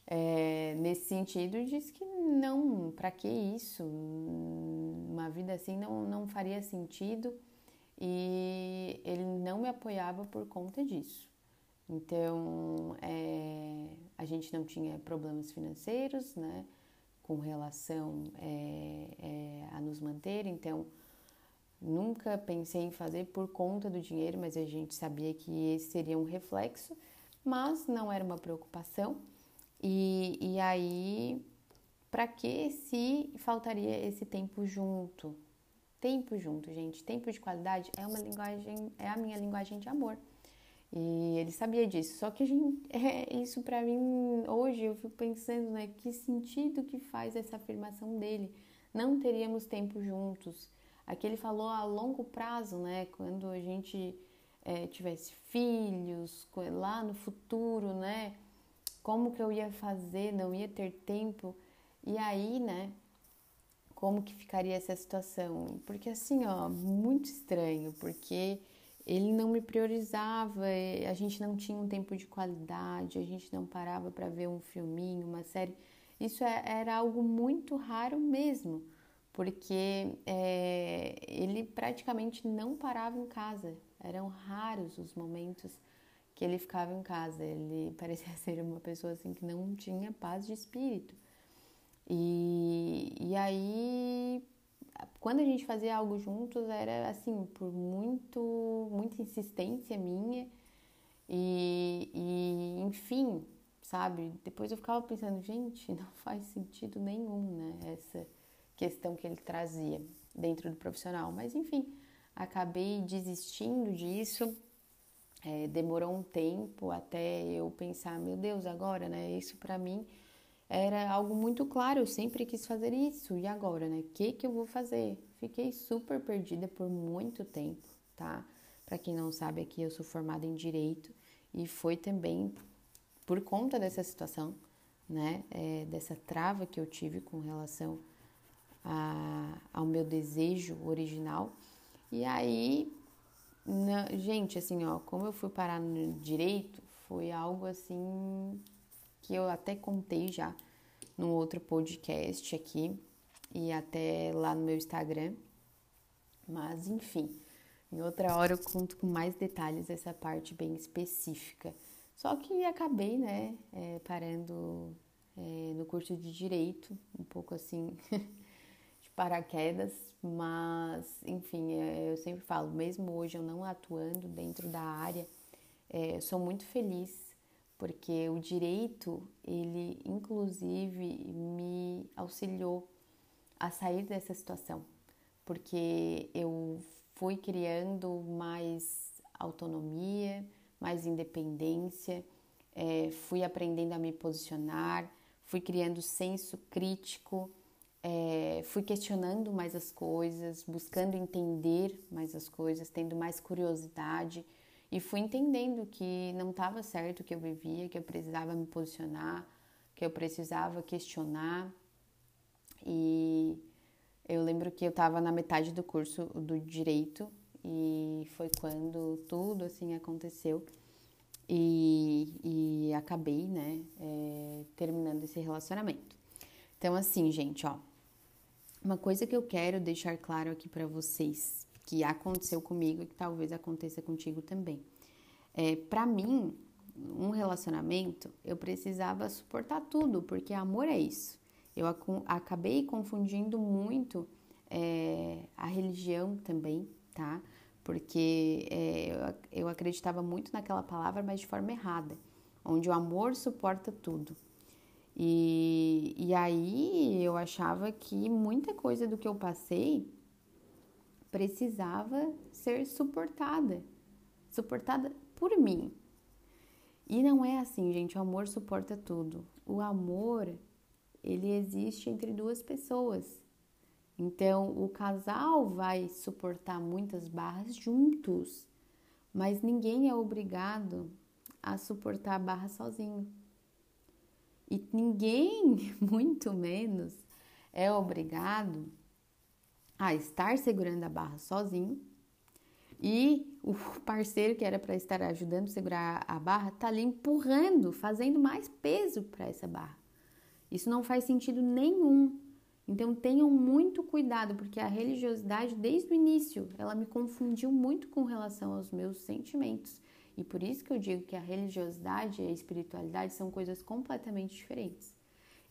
A: é, nesse sentido, diz que não, para que isso? Uma vida assim não, não faria sentido e ele não me apoiava por conta disso. Então, é, a gente não tinha problemas financeiros, né, com relação é, é, a nos manter, então nunca pensei em fazer por conta do dinheiro, mas a gente sabia que esse seria um reflexo, mas não era uma preocupação. E, e aí, para que se faltaria esse tempo junto? Tempo junto, gente. Tempo de qualidade é uma linguagem, é a minha linguagem de amor. E ele sabia disso. Só que a gente, é, isso para mim hoje eu fico pensando, né, que sentido que faz essa afirmação dele? Não teríamos tempo juntos. Aqui ele falou a longo prazo, né, quando a gente é, tivesse filhos, lá no futuro, né? Como que eu ia fazer, não ia ter tempo. E aí, né, como que ficaria essa situação? Porque assim, ó, muito estranho, porque ele não me priorizava, a gente não tinha um tempo de qualidade, a gente não parava para ver um filminho, uma série. Isso é, era algo muito raro mesmo, porque é, ele praticamente não parava em casa. Eram raros os momentos que ele ficava em casa. Ele parecia ser uma pessoa assim que não tinha paz de espírito. E, e aí, quando a gente fazia algo juntos, era assim, por muito, muita insistência minha. E, e enfim, sabe? Depois eu ficava pensando, gente, não faz sentido nenhum, né? Essa questão que ele trazia dentro do profissional. Mas enfim, acabei desistindo disso É, demorou um tempo até eu pensar, meu Deus, agora, né? Isso para mim era algo muito claro, eu sempre quis fazer isso. E agora, né? O que que eu vou fazer? Fiquei super perdida por muito tempo, tá? Para quem não sabe, aqui eu sou formada em direito e foi também por conta dessa situação, né? É, dessa trava que eu tive com relação a, ao meu desejo original. E aí, na, gente, assim, ó, como eu fui parar no direito, foi algo assim que eu até contei já num outro podcast aqui e até lá no meu Instagram. Mas enfim, em outra hora eu conto com mais detalhes essa parte bem específica. Só que acabei, né, é, parando é, no curso de direito, um pouco assim paraquedas, mas enfim, é, eu sempre falo, mesmo hoje eu não atuando dentro da área, é, sou muito feliz porque o direito, ele inclusive me auxiliou a sair dessa situação, porque eu fui criando mais autonomia, mais independência, é, fui aprendendo a me posicionar, fui criando senso crítico, é, fui questionando mais as coisas, buscando entender mais as coisas, tendo mais curiosidade e fui entendendo que não estava certo o que eu vivia, que eu precisava me posicionar, que eu precisava questionar. E eu lembro que eu estava na metade do curso do direito e foi quando tudo assim aconteceu e, e acabei, né, é, terminando esse relacionamento. Então, assim, gente, ó, uma coisa que eu quero deixar claro aqui para vocês que aconteceu comigo e que talvez aconteça contigo também. É, para mim, um relacionamento, eu precisava suportar tudo, porque amor é isso. Eu ac acabei confundindo muito é, a religião também, tá? Porque é, eu, eu acreditava muito naquela palavra, mas de forma errada, onde o amor suporta tudo. E, e aí eu achava que muita coisa do que eu passei precisava ser suportada, suportada por mim. E não é assim, gente, o amor suporta tudo. O amor, ele existe entre duas pessoas. Então, o casal vai suportar muitas barras juntos, mas ninguém é obrigado a suportar a barra sozinho. E ninguém, muito menos, é obrigado a estar segurando a barra sozinho e o parceiro que era para estar ajudando a segurar a barra tá ali empurrando, fazendo mais peso para essa barra. Isso não faz sentido nenhum. Então tenham muito cuidado, porque a religiosidade desde o início, ela me confundiu muito com relação aos meus sentimentos. E por isso que eu digo que a religiosidade e a espiritualidade são coisas completamente diferentes.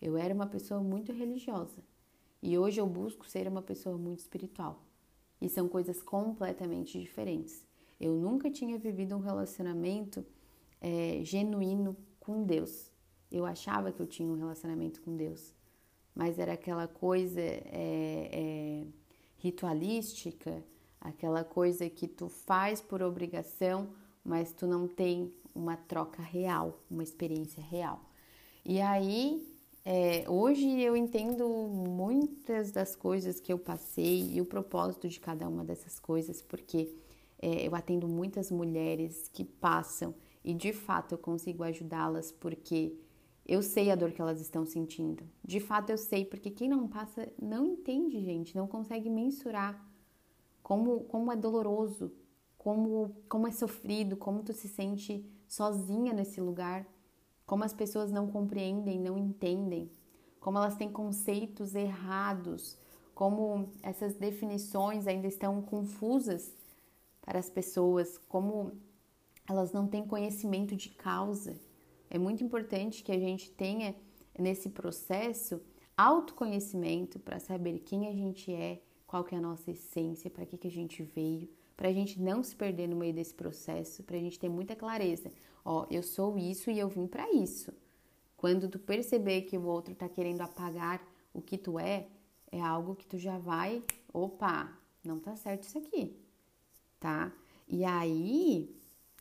A: Eu era uma pessoa muito religiosa, e hoje eu busco ser uma pessoa muito espiritual. E são coisas completamente diferentes. Eu nunca tinha vivido um relacionamento é, genuíno com Deus. Eu achava que eu tinha um relacionamento com Deus, mas era aquela coisa é, é, ritualística, aquela coisa que tu faz por obrigação, mas tu não tem uma troca real, uma experiência real. E aí é, hoje eu entendo muitas das coisas que eu passei e o propósito de cada uma dessas coisas, porque é, eu atendo muitas mulheres que passam e de fato eu consigo ajudá-las porque eu sei a dor que elas estão sentindo. De fato eu sei, porque quem não passa não entende, gente, não consegue mensurar como, como é doloroso, como, como é sofrido, como tu se sente sozinha nesse lugar como as pessoas não compreendem, não entendem, como elas têm conceitos errados, como essas definições ainda estão confusas para as pessoas, como elas não têm conhecimento de causa. É muito importante que a gente tenha nesse processo autoconhecimento para saber quem a gente é, qual que é a nossa essência, para que, que a gente veio, para a gente não se perder no meio desse processo, para a gente ter muita clareza. Ó, eu sou isso e eu vim para isso. Quando tu perceber que o outro tá querendo apagar o que tu é, é algo que tu já vai, opa, não tá certo isso aqui, tá? E aí,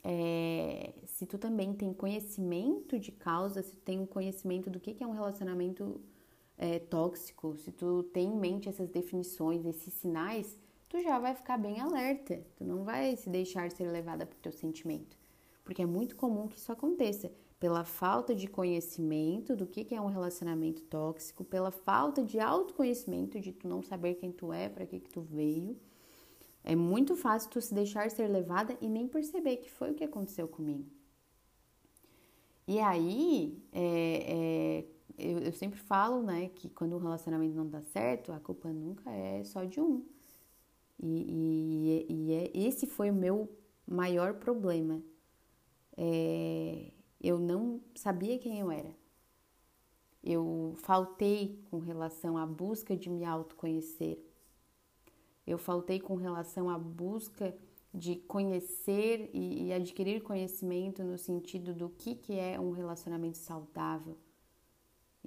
A: é, se tu também tem conhecimento de causa, se tu tem um conhecimento do que, que é um relacionamento é, tóxico, se tu tem em mente essas definições, esses sinais, tu já vai ficar bem alerta. Tu não vai se deixar ser levada por teu sentimento. Porque é muito comum que isso aconteça pela falta de conhecimento do que, que é um relacionamento tóxico, pela falta de autoconhecimento, de tu não saber quem tu é, para que, que tu veio. É muito fácil tu se deixar ser levada e nem perceber que foi o que aconteceu comigo. E aí, é, é, eu, eu, sempre falo, né, que quando um relacionamento não dá certo, a culpa nunca é só de um. E, e, e é, esse foi o meu maior problema. É, eu não sabia quem eu era. Eu faltei com relação à busca de me autoconhecer. Eu faltei com relação à busca de conhecer e, e adquirir conhecimento no sentido do que, que é um relacionamento saudável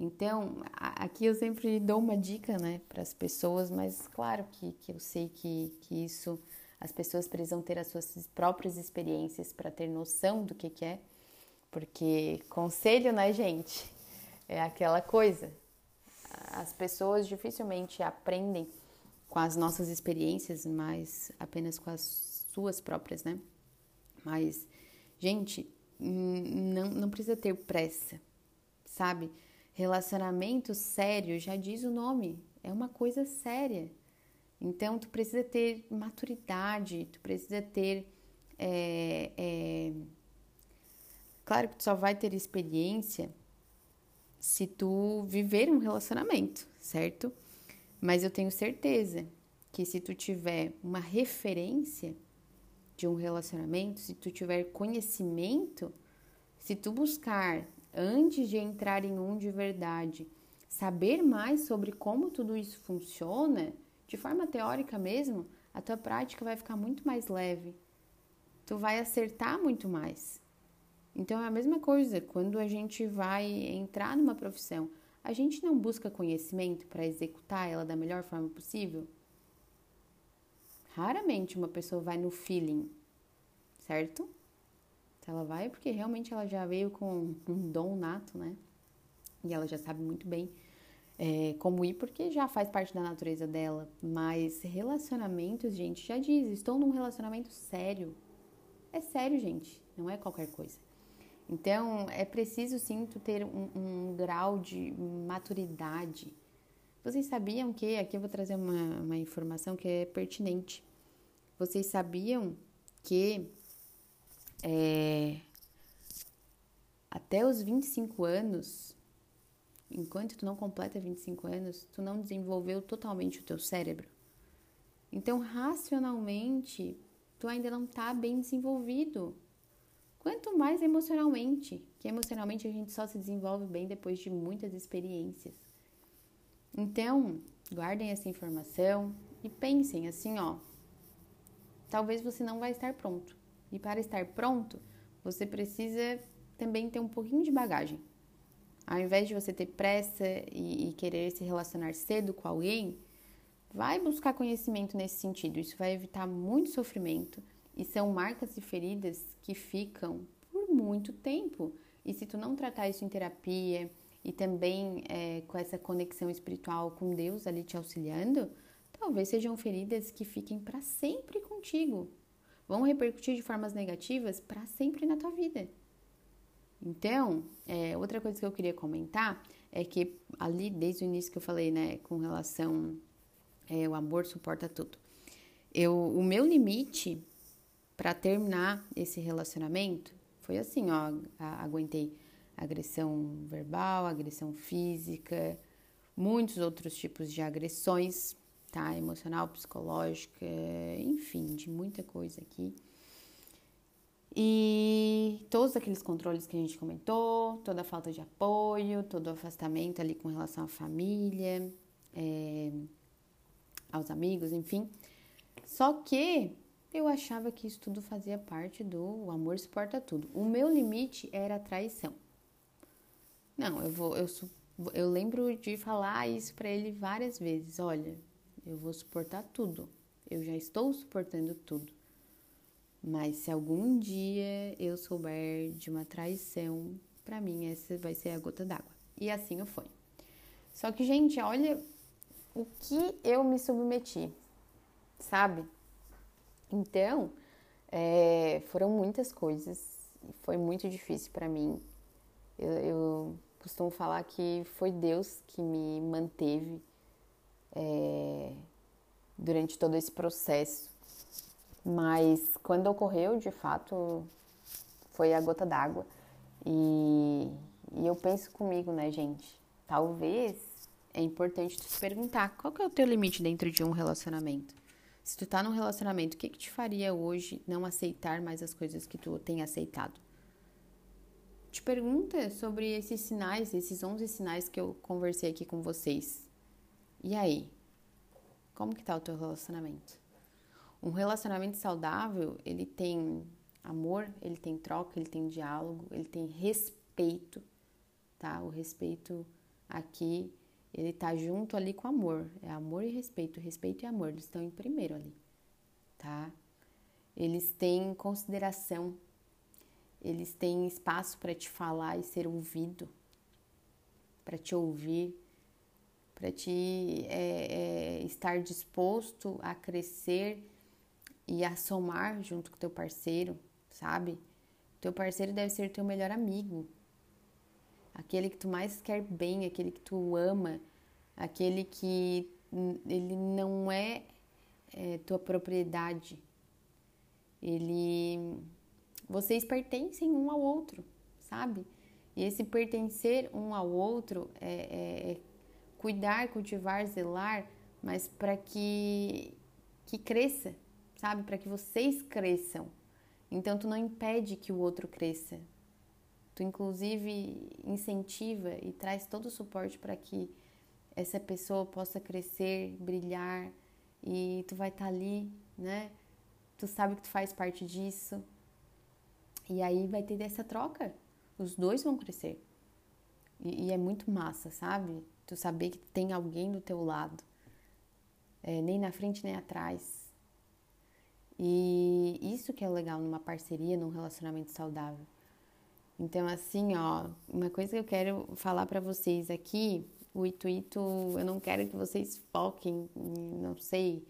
A: então, aqui eu sempre dou uma dica, né, para as pessoas, mas claro que, que eu sei que, que isso, as pessoas precisam ter as suas próprias experiências para ter noção do que, que é, porque conselho, né, gente, é aquela coisa. As pessoas dificilmente aprendem com as nossas experiências, mas apenas com as suas próprias, né? Mas, gente, não, não precisa ter pressa, sabe? Relacionamento sério, já diz o nome, é uma coisa séria. Então, tu precisa ter maturidade, tu precisa ter. É, é... Claro que tu só vai ter experiência se tu viver um relacionamento, certo? Mas eu tenho certeza que se tu tiver uma referência de um relacionamento, se tu tiver conhecimento, se tu buscar antes de entrar em um de verdade, saber mais sobre como tudo isso funciona, de forma teórica mesmo, a tua prática vai ficar muito mais leve. Tu vai acertar muito mais. Então é a mesma coisa quando a gente vai entrar numa profissão. A gente não busca conhecimento para executar ela da melhor forma possível? Raramente uma pessoa vai no feeling, certo? Ela vai porque realmente ela já veio com um dom nato, né? E ela já sabe muito bem é, como ir, porque já faz parte da natureza dela. Mas relacionamentos, gente, já diz, estou num relacionamento sério. É sério, gente, não é qualquer coisa. Então, é preciso sim tu ter um, um grau de maturidade. Vocês sabiam que, aqui eu vou trazer uma, uma informação que é pertinente. Vocês sabiam que é, até os 25 anos, enquanto tu não completa 25 anos, tu não desenvolveu totalmente o teu cérebro. Então, racionalmente, tu ainda não está bem desenvolvido. Quanto mais emocionalmente, que emocionalmente a gente só se desenvolve bem depois de muitas experiências. Então, guardem essa informação e pensem assim, ó. Talvez você não vai estar pronto. E para estar pronto, você precisa também ter um pouquinho de bagagem. Ao invés de você ter pressa e, e querer se relacionar cedo com alguém, vai buscar conhecimento nesse sentido. Isso vai evitar muito sofrimento e são marcas e feridas que ficam por muito tempo. E se tu não tratar isso em terapia e também é, com essa conexão espiritual com Deus ali te auxiliando, talvez sejam feridas que fiquem para sempre contigo vão repercutir de formas negativas para sempre na tua vida. Então, é, outra coisa que eu queria comentar é que ali, desde o início que eu falei, né, com relação é, o amor suporta tudo. Eu, o meu limite para terminar esse relacionamento foi assim, ó, aguentei agressão verbal, agressão física, muitos outros tipos de agressões tá? Emocional, psicológica, enfim, de muita coisa aqui. E todos aqueles controles que a gente comentou, toda a falta de apoio, todo o afastamento ali com relação à família, é, aos amigos, enfim. Só que eu achava que isso tudo fazia parte do amor suporta tudo. O meu limite era a traição. Não, eu vou, eu, eu lembro de falar isso para ele várias vezes. Olha, eu vou suportar tudo. Eu já estou suportando tudo. Mas se algum dia eu souber de uma traição, para mim essa vai ser a gota d'água. E assim foi. Só que, gente, olha o que eu me submeti, sabe? Então, é, foram muitas coisas, foi muito difícil para mim. Eu, eu, costumo falar que foi Deus que me manteve é, durante todo esse processo. Mas quando ocorreu, de fato, foi a gota d'água. E, e eu penso comigo, né, gente? Talvez é importante tu se perguntar qual que é o teu limite dentro de um relacionamento. Se tu tá num relacionamento, o que, que te faria hoje não aceitar mais as coisas que tu tem aceitado? Te pergunta sobre esses sinais, esses 11 sinais que eu conversei aqui com vocês. E aí? Como que tá o teu relacionamento? Um relacionamento saudável, ele tem amor, ele tem troca, ele tem diálogo, ele tem respeito, tá? O respeito aqui, ele tá junto ali com amor. É amor e respeito. Respeito e amor, eles estão em primeiro ali, tá? Eles têm consideração, eles têm espaço para te falar e ser ouvido, para te ouvir, para te é, é, estar disposto a crescer e a somar junto com teu parceiro, sabe? Teu parceiro deve ser teu melhor amigo, aquele que tu mais quer bem, aquele que tu ama, aquele que ele não é, é tua propriedade, ele, vocês pertencem um ao outro, sabe? E esse pertencer um ao outro é, é, é cuidar, cultivar, zelar, mas para que que cresça, sabe? Para que vocês cresçam. Então tu não impede que o outro cresça. Tu inclusive incentiva e traz todo o suporte para que essa pessoa possa crescer, brilhar e tu vai estar tá ali, né? Tu sabe que tu faz parte disso. E aí vai ter essa troca. Os dois vão crescer. E, e é muito massa, sabe? Tu saber que tem alguém do teu lado. É, nem na frente nem atrás e isso que é legal numa parceria, num relacionamento saudável. Então, assim, ó, uma coisa que eu quero falar para vocês aqui, o intuito, eu não quero que vocês foquem em, não sei,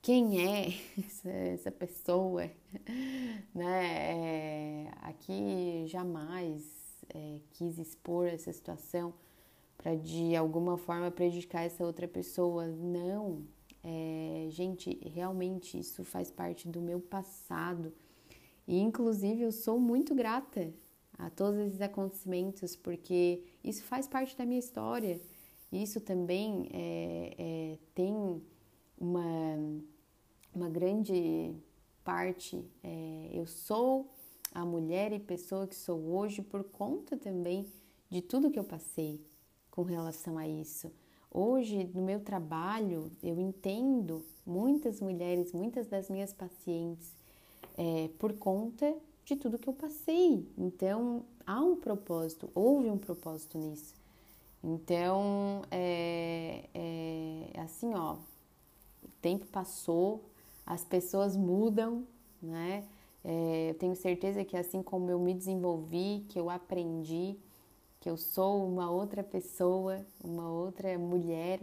A: quem é essa, essa pessoa, né? É, aqui jamais é, quis expor essa situação para de alguma forma prejudicar essa outra pessoa. Não, é, gente, realmente isso faz parte do meu passado. E inclusive eu sou muito grata a todos esses acontecimentos, porque isso faz parte da minha história. Isso também é, é, tem uma, uma grande parte. É, eu sou a mulher e pessoa que sou hoje por conta também de tudo que eu passei com relação a isso. Hoje, no meu trabalho, eu entendo muitas mulheres, muitas das minhas pacientes, é, por conta de tudo que eu passei. Então, há um propósito, houve um propósito nisso. Então, é, é assim, ó, o tempo passou, as pessoas mudam, né? É, eu tenho certeza que assim como eu me desenvolvi, que eu aprendi, que eu sou uma outra pessoa, uma outra mulher.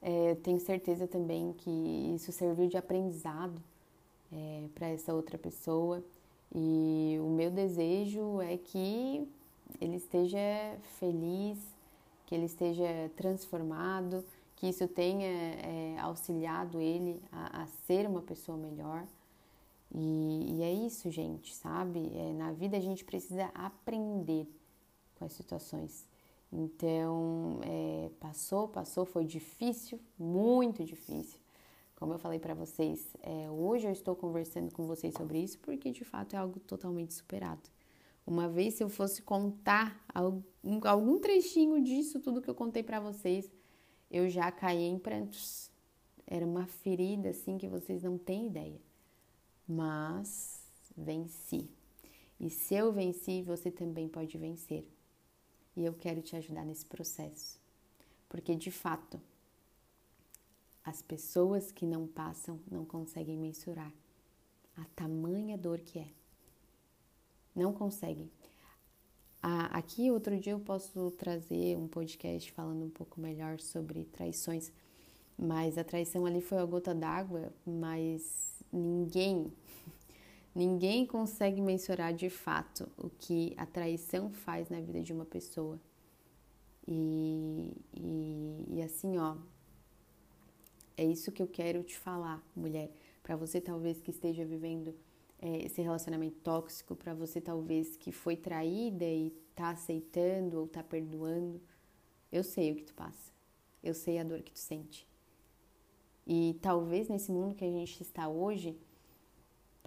A: É, tenho certeza também que isso serviu de aprendizado é, para essa outra pessoa e o meu desejo é que ele esteja feliz, que ele esteja transformado, que isso tenha é, auxiliado ele a, a, ser uma pessoa melhor. E, e é isso, gente, sabe? É, na vida a gente precisa aprender com as situações. Então, é, passou, passou, foi difícil, muito difícil. Como eu falei para vocês, é, hoje eu estou conversando com vocês sobre isso porque de fato é algo totalmente superado. Uma vez, se eu fosse contar algum, algum trechinho disso, tudo que eu contei para vocês, eu já caí em prantos. Era uma ferida assim que vocês não têm ideia. Mas venci. E se eu venci, você também pode vencer. E eu quero te ajudar nesse processo. Porque de fato, as pessoas que não passam não conseguem mensurar a tamanha dor que é. Não conseguem. Aqui, outro dia, eu posso trazer um podcast falando um pouco melhor sobre traições, mas a traição ali foi a gota d'água, mas ninguém, ninguém consegue mensurar de fato o que a traição faz na vida de uma pessoa. E, e, e assim, ó, é isso que eu quero te falar, mulher. Para você, talvez, que esteja vivendo é, esse relacionamento tóxico, para você, talvez, que foi traída e tá aceitando ou tá perdoando, eu sei o que tu passa. Eu sei a dor que tu sente. E talvez nesse mundo que a gente está hoje,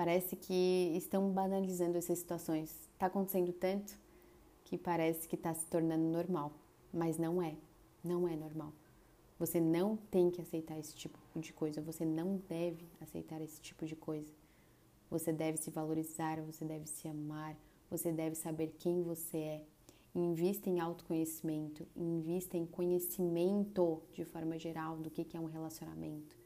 A: parece que estão banalizando essas situações. Está acontecendo tanto que parece que está se tornando normal, mas não é. Não é normal. Você não tem que aceitar esse tipo de coisa, você não deve aceitar esse tipo de coisa. Você deve se valorizar, você deve se amar, você deve saber quem você é. Invista em autoconhecimento, invista em conhecimento de forma geral do que é um relacionamento.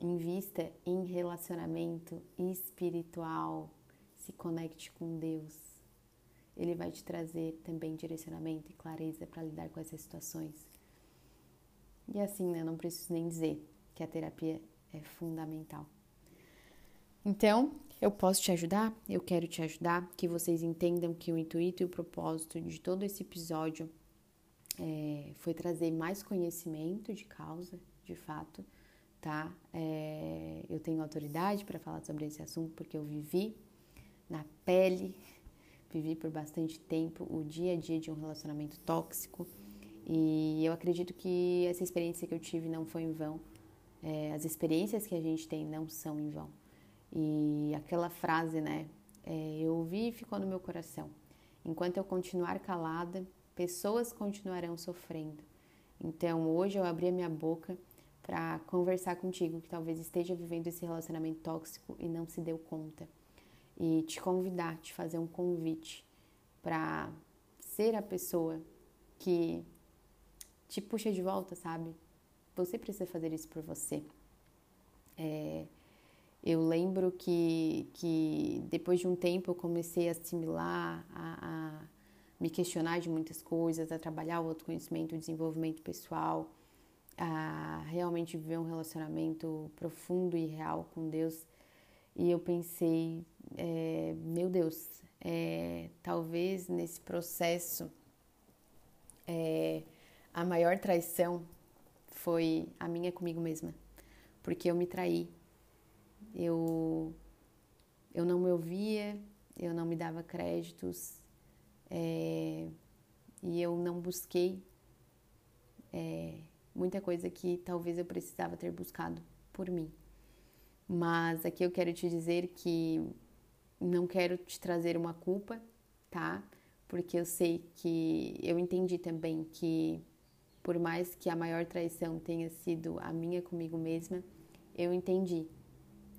A: Invista em relacionamento espiritual, se conecte com Deus. Ele vai te trazer também direcionamento e clareza para lidar com essas situações. E assim, né, não preciso nem dizer que a terapia é fundamental. Então, eu posso te ajudar? Eu quero te ajudar, que vocês entendam que o intuito e o propósito de todo esse episódio é, foi trazer mais conhecimento de causa, de fato, tá? É, eu tenho autoridade para falar sobre esse assunto porque eu vivi na pele, vivi por bastante tempo o dia a dia de um relacionamento tóxico e eu acredito que essa experiência que eu tive não foi em vão. É, as experiências que a gente tem não são em vão. E aquela frase, né? É, eu ouvi e ficou no meu coração. Enquanto eu continuar calada, pessoas continuarão sofrendo. Então hoje eu abri a minha boca para conversar contigo que talvez esteja vivendo esse relacionamento tóxico e não se deu conta. E te convidar, te fazer um convite para ser a pessoa que te puxa de volta, sabe? Você precisa fazer isso por você. É, eu lembro que, que depois de um tempo eu comecei a assimilar, a, a me questionar de muitas coisas, a trabalhar o autoconhecimento, o desenvolvimento pessoal, a realmente viver um relacionamento profundo e real com Deus. E eu pensei, é, meu Deus, é, talvez nesse processo é, a maior traição foi a minha comigo mesma, porque eu me traí. Eu, eu não me ouvia, eu não me dava créditos é, e eu não busquei é, muita coisa que talvez eu precisava ter buscado por mim. Mas aqui eu quero te dizer que não quero te trazer uma culpa, tá? Porque eu sei que eu entendi também que por mais que a maior traição tenha sido a minha comigo mesma, eu entendi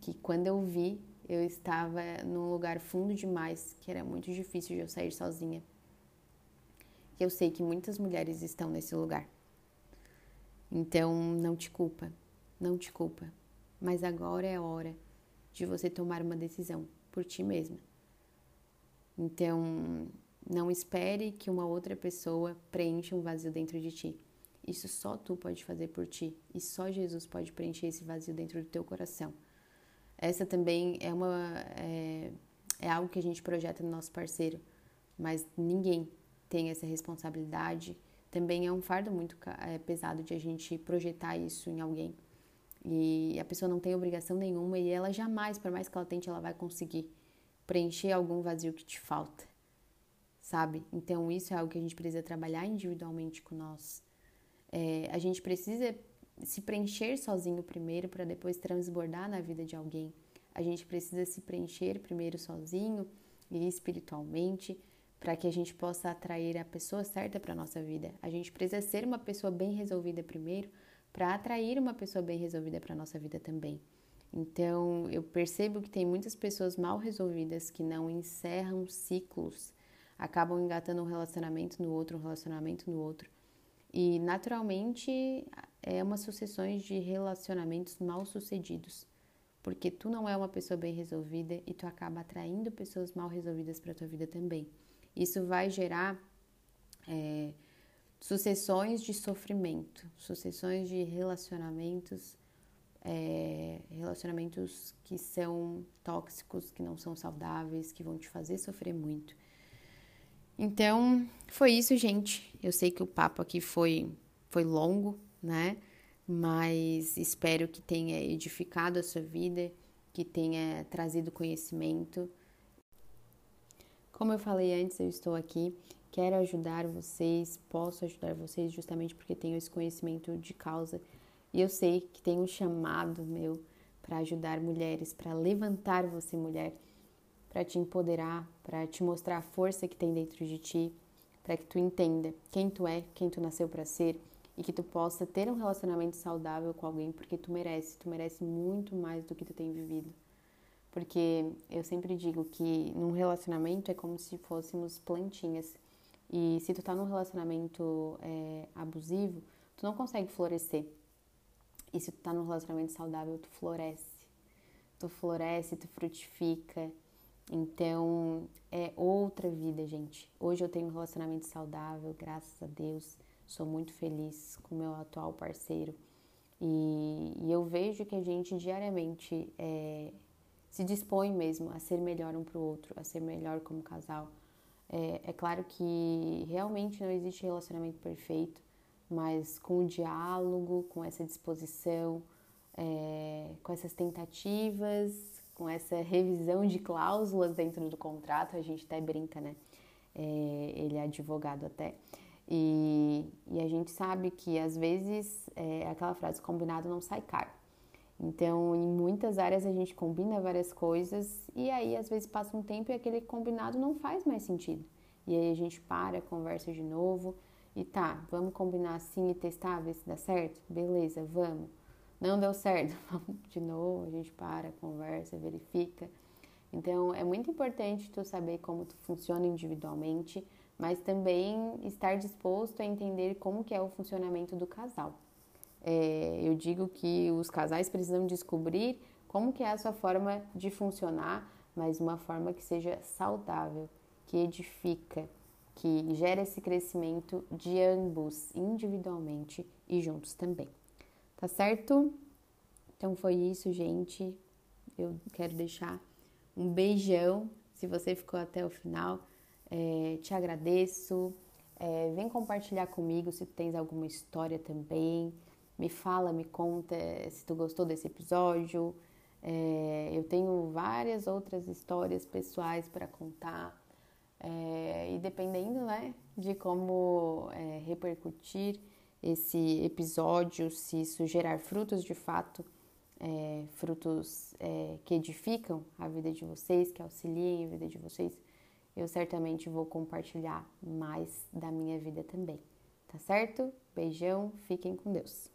A: que quando eu vi, eu estava num lugar fundo demais, que era muito difícil de eu sair sozinha. E eu sei que muitas mulheres estão nesse lugar. Então, não te culpa, não te culpa. Mas agora é a hora de você tomar uma decisão por ti mesma. Então, não espere que uma outra pessoa preencha um vazio dentro de ti. Isso só tu pode fazer por ti e só Jesus pode preencher esse vazio dentro do teu coração. Essa também é uma é, é algo que a gente projeta no nosso parceiro, mas ninguém tem essa responsabilidade. Também é um fardo muito é, pesado de a gente projetar isso em alguém. E a pessoa não tem obrigação nenhuma e ela jamais, por mais que ela tente, ela vai conseguir preencher algum vazio que te falta, sabe? Então isso é algo que a gente precisa trabalhar individualmente com nós é, a gente precisa se preencher sozinho primeiro para depois transbordar na vida de alguém. A gente precisa se preencher primeiro sozinho e espiritualmente para que a gente possa atrair a pessoa certa para nossa vida. A gente precisa ser uma pessoa bem resolvida primeiro para atrair uma pessoa bem resolvida para nossa vida também. Então, eu percebo que tem muitas pessoas mal resolvidas que não encerram ciclos, acabam engatando um relacionamento no outro, um relacionamento no outro, e naturalmente é uma sucessões de relacionamentos mal sucedidos, porque tu não é uma pessoa bem resolvida e tu acaba atraindo pessoas mal resolvidas para tua vida também. Isso vai gerar é, sucessões de sofrimento, sucessões de relacionamentos, é, relacionamentos que são tóxicos, que não são saudáveis, que vão te fazer sofrer muito. Então, foi isso, gente. Eu sei que o papo aqui foi, foi longo, né? Mas espero que tenha edificado a sua vida, que tenha trazido conhecimento. Como eu falei antes, eu estou aqui, quero ajudar vocês, posso ajudar vocês justamente porque tenho esse conhecimento de causa e eu sei que tem um chamado meu para ajudar mulheres, para levantar você, mulher para te empoderar, para te mostrar a força que tem dentro de ti, para que tu entenda quem tu é, quem tu nasceu para ser e que tu possa ter um relacionamento saudável com alguém, porque tu merece, tu merece muito mais do que tu tem vivido. Porque eu sempre digo que num relacionamento é como se fôssemos plantinhas. E se tu tá num relacionamento é, abusivo, tu não consegue florescer. E se tu tá num relacionamento saudável, tu floresce. Tu floresce, tu frutifica, então, é outra vida, gente. Hoje eu tenho um relacionamento saudável, graças a Deus. Sou muito feliz com meu atual parceiro. E, e eu vejo que a gente diariamente é, se dispõe mesmo a ser melhor um para o outro, a ser melhor como casal. É, é claro que realmente não existe relacionamento perfeito, mas com o diálogo, com essa disposição, é, com essas tentativas, com essa revisão de cláusulas dentro do contrato, a gente até brinca, né? É, ele é advogado até. E, e, a gente sabe que às vezes é aquela frase combinado não sai caro. Então, em muitas áreas a gente combina várias coisas e aí às vezes passa um tempo e aquele combinado não faz mais sentido. E aí a gente para, conversa de novo e tá, vamos combinar assim e testar, ver se dá certo? Beleza, vamos. Não deu certo, vamos de novo, a gente para, conversa, verifica. Então, é muito importante tu saber como tu funciona individualmente, mas também estar disposto a entender como que é o funcionamento do casal. É, eu digo que os casais precisam descobrir como que é a sua forma de funcionar, mas uma forma que seja saudável, que edifica, que gera esse crescimento de ambos individualmente e juntos também. Tá certo? Então foi isso, gente. Eu quero deixar um beijão. Se você ficou até o final, é, te agradeço. É, vem compartilhar comigo se tens alguma história também. Me fala, me conta se tu gostou desse episódio. É, eu tenho várias outras histórias pessoais para contar. É, e dependendo né, de como é, repercutir esse episódio, se isso gerar frutos de fato, é, frutos que edificam a vida de vocês, que auxiliem a vida de vocês, eu certamente vou compartilhar mais da minha vida também. Tá certo? Beijão, fiquem com Deus.